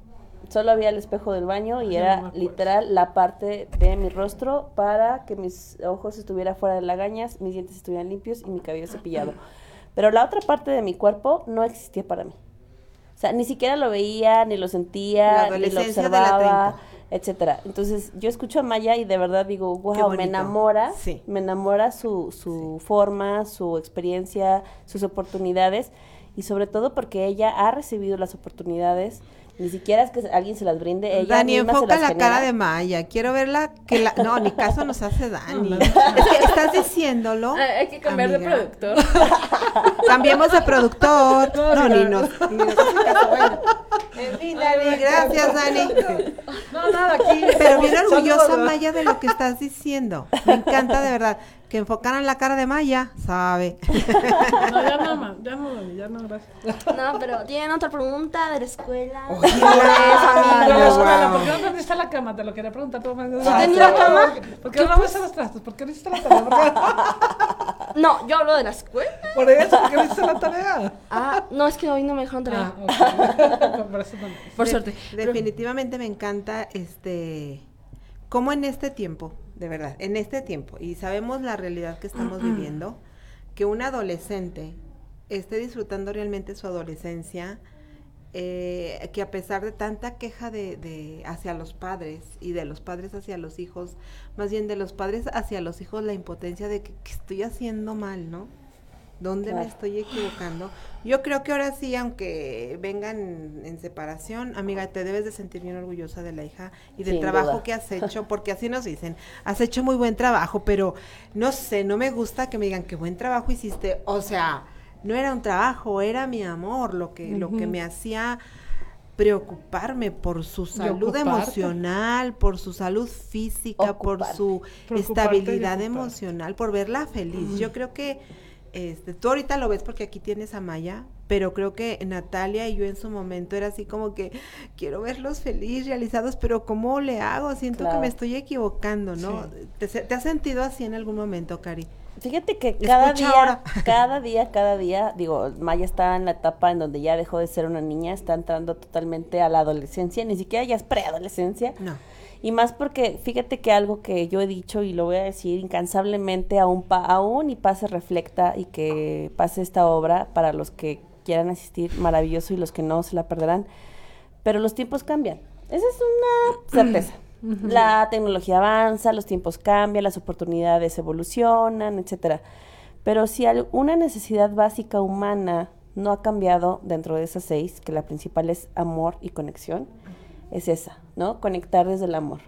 Solo había el espejo del baño y Ay, era literal la parte de mi rostro para que mis ojos estuvieran fuera de lagañas, mis dientes estuvieran limpios y mi cabello cepillado. Pero la otra parte de mi cuerpo no existía para mí. O sea, ni siquiera lo veía, ni lo La sentía, ni lo adolescencia de la observaba, 30. Etcétera. Entonces, yo escucho a Maya y de verdad digo, wow, me enamora, Sí. me enamora su, su forma, su experiencia, sus oportunidades y sobre todo porque ella ha recibido las oportunidades, ni siquiera es que alguien se las brinde, ella Dani, misma se enfoca las la cara de Maya. Quiero verla que la... No, ni caso nos hace Dani. No, es no. que estás diciéndolo. Hay que cambiar de productor. Cambiemos de productor. No, ni nos, ni nos hace caso. Bueno. En fin, Dani, gracias, Dani. No, nada, aquí. Pero bien orgullosa. Maya, de lo que estás diciendo. Me encanta, de verdad. Que enfocaran la cara de Maya, sabe. No, ya no, ma, ya no, ya no, gracias. No, pero ¿tienen otra pregunta de la escuela? Susana, guau. ¿por qué no tendiste la cama? Te lo quería preguntar. ¿Tú me ¿Sí tenía cama? ¿Por qué no lavas los trastos? ¿Por qué no hiciste la tarea? ¿Por, qué- No, yo hablo de la escuela. por eso, ¿por qué no hiciste la tarea? Ah, no, es que hoy no me dejaron tarea. Ah, ok. Por eso no. Por De- suerte. Definitivamente me encanta este cómo en este tiempo, de verdad, en este tiempo, y sabemos la realidad que estamos viviendo, que un adolescente esté disfrutando realmente su adolescencia, eh, que a pesar de tanta queja de, de hacia los padres y de los padres hacia los hijos, más bien de los padres hacia los hijos, la impotencia de que, que estoy haciendo mal, ¿no? ¿Dónde me estoy equivocando? Yo creo que ahora sí, aunque vengan en separación, amiga, te debes de sentir bien orgullosa de la hija y del Sin trabajo duda. que has hecho, porque así nos dicen, has hecho muy buen trabajo, pero no sé, no me gusta que me digan qué buen trabajo hiciste, o sea, no era un trabajo, era mi amor, lo que, lo que me hacía preocuparme por su salud emocional, por su salud física, por su estabilidad emocional, por verla feliz. Yo creo que este, tú ahorita lo ves porque aquí tienes a Maya, pero creo que Natalia y yo en su momento era así como que quiero verlos feliz, realizados, pero ¿cómo le hago? Siento que me estoy equivocando, ¿no? ¿Te, has sentido así en algún momento, Cari? Fíjate que cada Escucha día, ahora. cada día, cada día, digo, Maya está en la etapa en donde ya dejó de ser una niña, está entrando totalmente a la adolescencia, ni siquiera ya es preadolescencia. No. Y más porque fíjate que algo que yo he dicho y lo voy a decir incansablemente aún, pa- aún y pase reflecta y que pase esta obra para los que quieran asistir, maravilloso, y los que no se la perderán. Pero los tiempos cambian. Esa es una certeza. La tecnología avanza, los tiempos cambian, las oportunidades evolucionan, etcétera. Pero si al- una necesidad básica humana no ha cambiado dentro de esas seis, que la principal es amor y conexión, es esa, ¿no? Conectar desde el amor.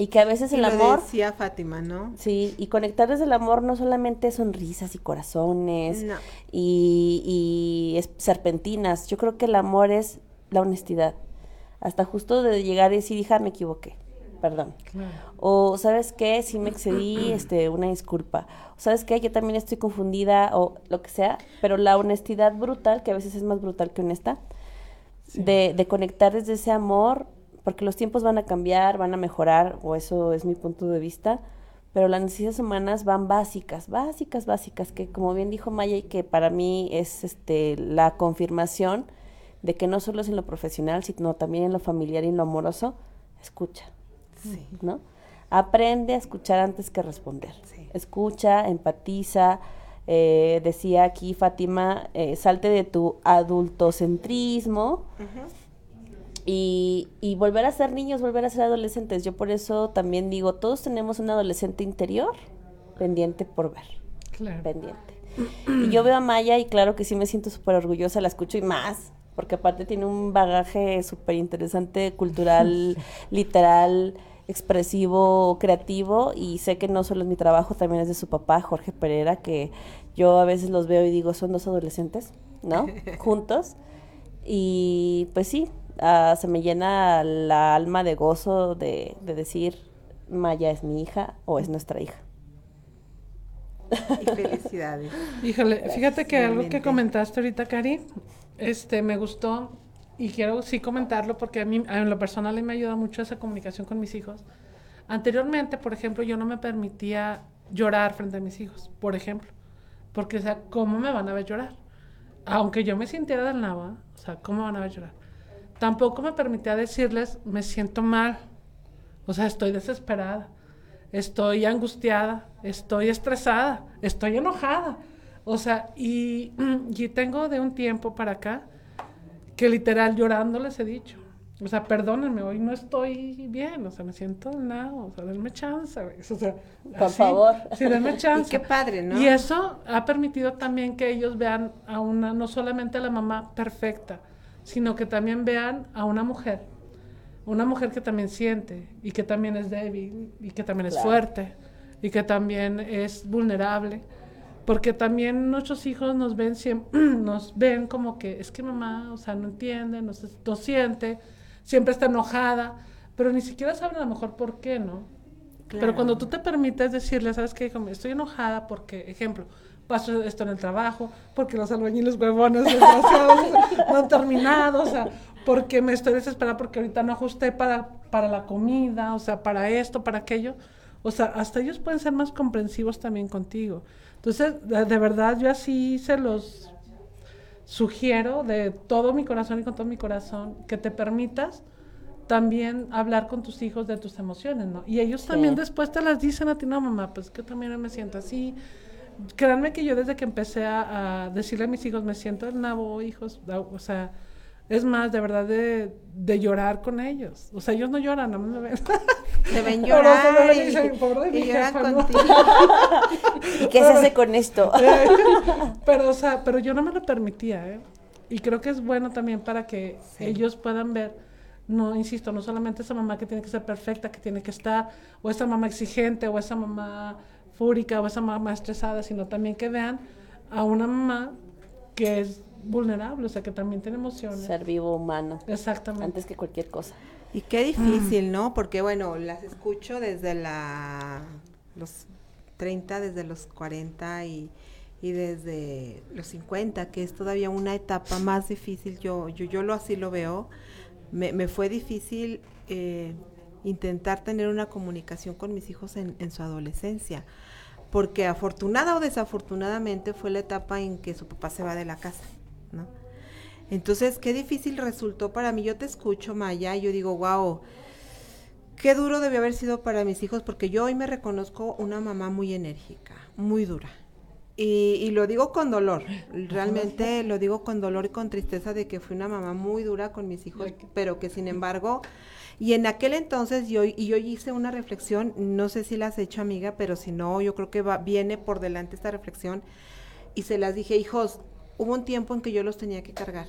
Y que a veces Y el lo amor, decía Fátima, ¿no? sí, y conectar desde el amor no solamente sonrisas y corazones No. y, y es- serpentinas. Yo creo que el amor es la honestidad. Hasta justo de llegar y decir, hija, me equivoqué, perdón. O, ¿sabes qué? Si me excedí, este, una disculpa. O, ¿sabes qué? Yo también estoy confundida o lo que sea. Pero la honestidad brutal, que a veces es más brutal que honesta, de, de conectar desde ese amor, porque los tiempos van a cambiar, van a mejorar, o eso es mi punto de vista, pero las necesidades humanas van básicas, básicas, básicas, que como bien dijo Maya y que para mí es este la confirmación de que no solo es en lo profesional, sino también en lo familiar y en lo amoroso, escucha, ¿no? Aprende a escuchar antes que responder. Escucha, empatiza. Eh, decía aquí Fátima, eh, salte de tu adultocentrismo y, y volver a ser niños, volver a ser adolescentes. Yo por eso también digo, todos tenemos un adolescente interior pendiente por ver, Claro. pendiente. Y yo veo a Maya y claro que sí me siento súper orgullosa, la escucho y más, porque aparte tiene un bagaje súper interesante, cultural, literal, expresivo, creativo, y sé que no solo es mi trabajo, también es de su papá, Jorge Pereira, que yo a veces los veo y digo, son dos adolescentes, ¿no? Juntos. Y pues sí, ah, se me llena la alma de gozo de, de decir, Maya es mi hija o es nuestra hija. Y felicidades. Híjole, fíjate que algo que comentaste ahorita, Cari, este, me gustó y quiero sí comentarlo porque a mí, en lo personal, me ayuda mucho esa comunicación con mis hijos. Anteriormente, por ejemplo, yo no me permitía llorar frente a mis hijos, por ejemplo, porque, o sea, ¿cómo me van a ver llorar? Aunque yo me sintiera del nada, o sea, ¿cómo van a ver llorar? Tampoco me permitía decirles, me siento mal, o sea, estoy desesperada, estoy angustiada, estoy estresada, estoy enojada. O sea, y, y tengo de un tiempo para acá que literal llorando les he dicho. O sea, perdónenme, hoy no estoy bien, o sea, me siento nada, o sea, denme chance, güey. O sea, Por favor. Sí, denme chance. Y qué padre, ¿no? Y eso ha permitido también que ellos vean a una, no solamente a la mamá perfecta, sino que también vean a una mujer, una mujer que también siente y que también es débil y que también es fuerte y que también es vulnerable. Porque también nuestros hijos nos ven siempre, nos ven como que es que mamá, o sea, no entiende, no, se- no siente, siempre está enojada, pero ni siquiera saben a lo mejor por qué, ¿no? Pero cuando tú te permites decirle, ¿sabes qué? Como, Estoy enojada porque, ejemplo, pasó esto en el trabajo, porque los albañiles huevones desgraciados no han terminado, o sea, porque me estoy desesperada porque ahorita no ajusté para, para la comida, o sea, para esto, para aquello. O sea, hasta ellos pueden ser más comprensivos también contigo. Entonces, de, de verdad, yo así se los sugiero de todo mi corazón y con todo mi corazón que te permitas también hablar con tus hijos de tus emociones, ¿no? Y ellos Sí. también después te las dicen a ti, no, mamá, pues que también me siento así. Créanme que yo desde que empecé a, a decirle a mis hijos, me siento el nabo, hijos, o sea, es más, de verdad, de, de llorar con ellos. O sea, ellos no lloran, a mí me ven. Te ven Pero solo llorar le y, dicen, "Pobre de mi lloran jefa", ¿no? contigo. ¿Y qué se hace con esto? pero, o sea, pero yo no me lo permitía, ¿eh? Y creo que es bueno también para que ellos puedan ver, no, insisto, no solamente esa mamá que tiene que ser perfecta, que tiene que estar, o esa mamá exigente, o esa mamá fúrica, o esa mamá estresada, sino también que vean a una mamá que es vulnerable, o sea, que también tiene emociones. Ser vivo humano, Exactamente. antes que cualquier cosa. Y qué difícil, ¿no? Porque bueno, las escucho desde la los 30, desde los 40 y, y desde los 50, que es todavía una etapa más difícil. Yo, yo, yo lo así lo veo. Me, me fue difícil eh, intentar tener una comunicación con mis hijos en, en su adolescencia. Porque afortunada o desafortunadamente fue la etapa en que su papá se va de la casa, ¿no? Entonces, qué difícil resultó para mí. Yo te escucho, Maya, y yo digo, wow, qué duro debió haber sido para mis hijos, porque yo hoy me reconozco una mamá muy enérgica, muy dura. Y, y lo digo con dolor, realmente lo digo con dolor y con tristeza de que fui una mamá muy dura con mis hijos, pero que sin embargo, y en aquel entonces yo, y yo hice una reflexión, no sé si la has hecho amiga, pero si no, yo creo que va, viene por delante esta reflexión, y se las dije, hijos, hubo un tiempo en que yo los tenía que cargar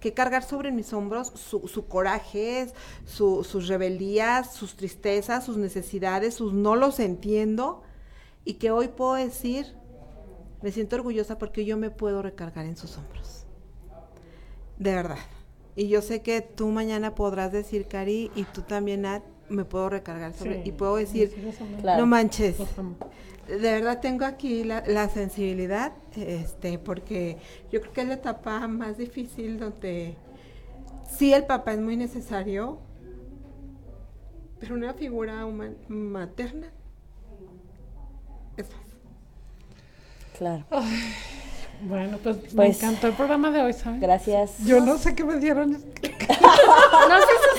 que cargar sobre mis hombros su, coraje, su- sus rebeldías, sus tristezas, sus necesidades, sus no los entiendo, y que hoy puedo decir, me siento orgullosa porque yo me puedo recargar en sus hombros. De verdad. Y yo sé que tú mañana podrás decir, Cari, y tú también, Nat, me puedo recargar sobre y puedo decir, sí, no manches, de verdad tengo aquí la, la, sensibilidad, este, porque yo creo que es la etapa más difícil donde sí el papá es muy necesario, pero una figura human, materna es Claro. Bueno, pues, me pues, encantó el programa de hoy, ¿sabes? Gracias. Yo no sé qué me dieron. no sé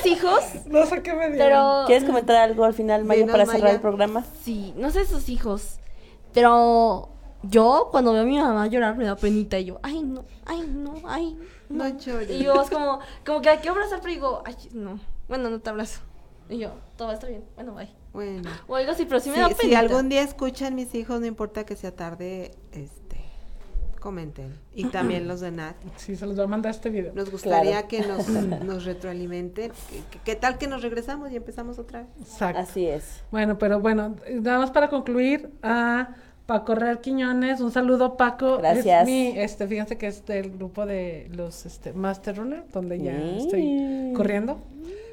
hijos, no sé qué me dieron. pero... ¿Quieres comentar algo al final, Maya, Dinos, para cerrar Maya. el programa? Sí, no sé sus hijos, pero yo cuando veo a mi mamá llorar me da penita y yo, ay no, ay no, ay no. No llores. Y yo es como, como que la quiero abrazar, pero digo, ay no, bueno, no te abrazo. Y yo, todo va a estar bien, bueno, bye. Bueno. O algo así, pero sí me Si, da si penita. algún día escuchan mis hijos, no importa que sea tarde, este, comenten. Y también los de Nat. Sí, se los voy a mandar este video. Nos gustaría Claro. que nos, nos retroalimenten. ¿Qué, qué- qué tal que nos regresamos y empezamos otra vez? Exacto. Así es. Bueno, pero bueno, nada más para concluir, a Paco Real Quiñones, un saludo Paco. Gracias. Es mi, este, fíjense que es del grupo de los este, Master Runner, donde ya Mm. estoy corriendo.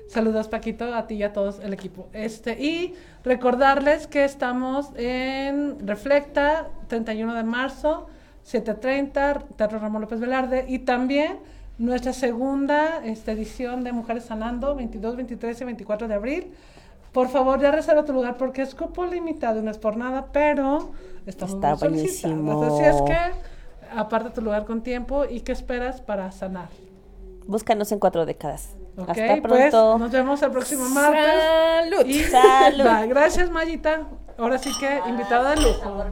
Saludos Paquito, a ti y a todos el equipo. Este, y recordarles que estamos en Reflecta, 31 de marzo, 7.30, Teatro Ramón López Velarde, y también nuestra segunda este, edición de Mujeres Sanando, 22, 23 y 24 de abril. Por favor, ya reserva tu lugar porque es cupo limitado, no es por nada, pero estamos Está muy solicitadas. buenísimo. Así es que aparta tu lugar con tiempo y qué esperas para sanar. Búscanos en cuatro décadas. Ok, Hasta pues pronto. nos vemos el próximo martes. Salud. Y Salud. Bye. Gracias, Mayita. Ahora sí que invitada de lujo.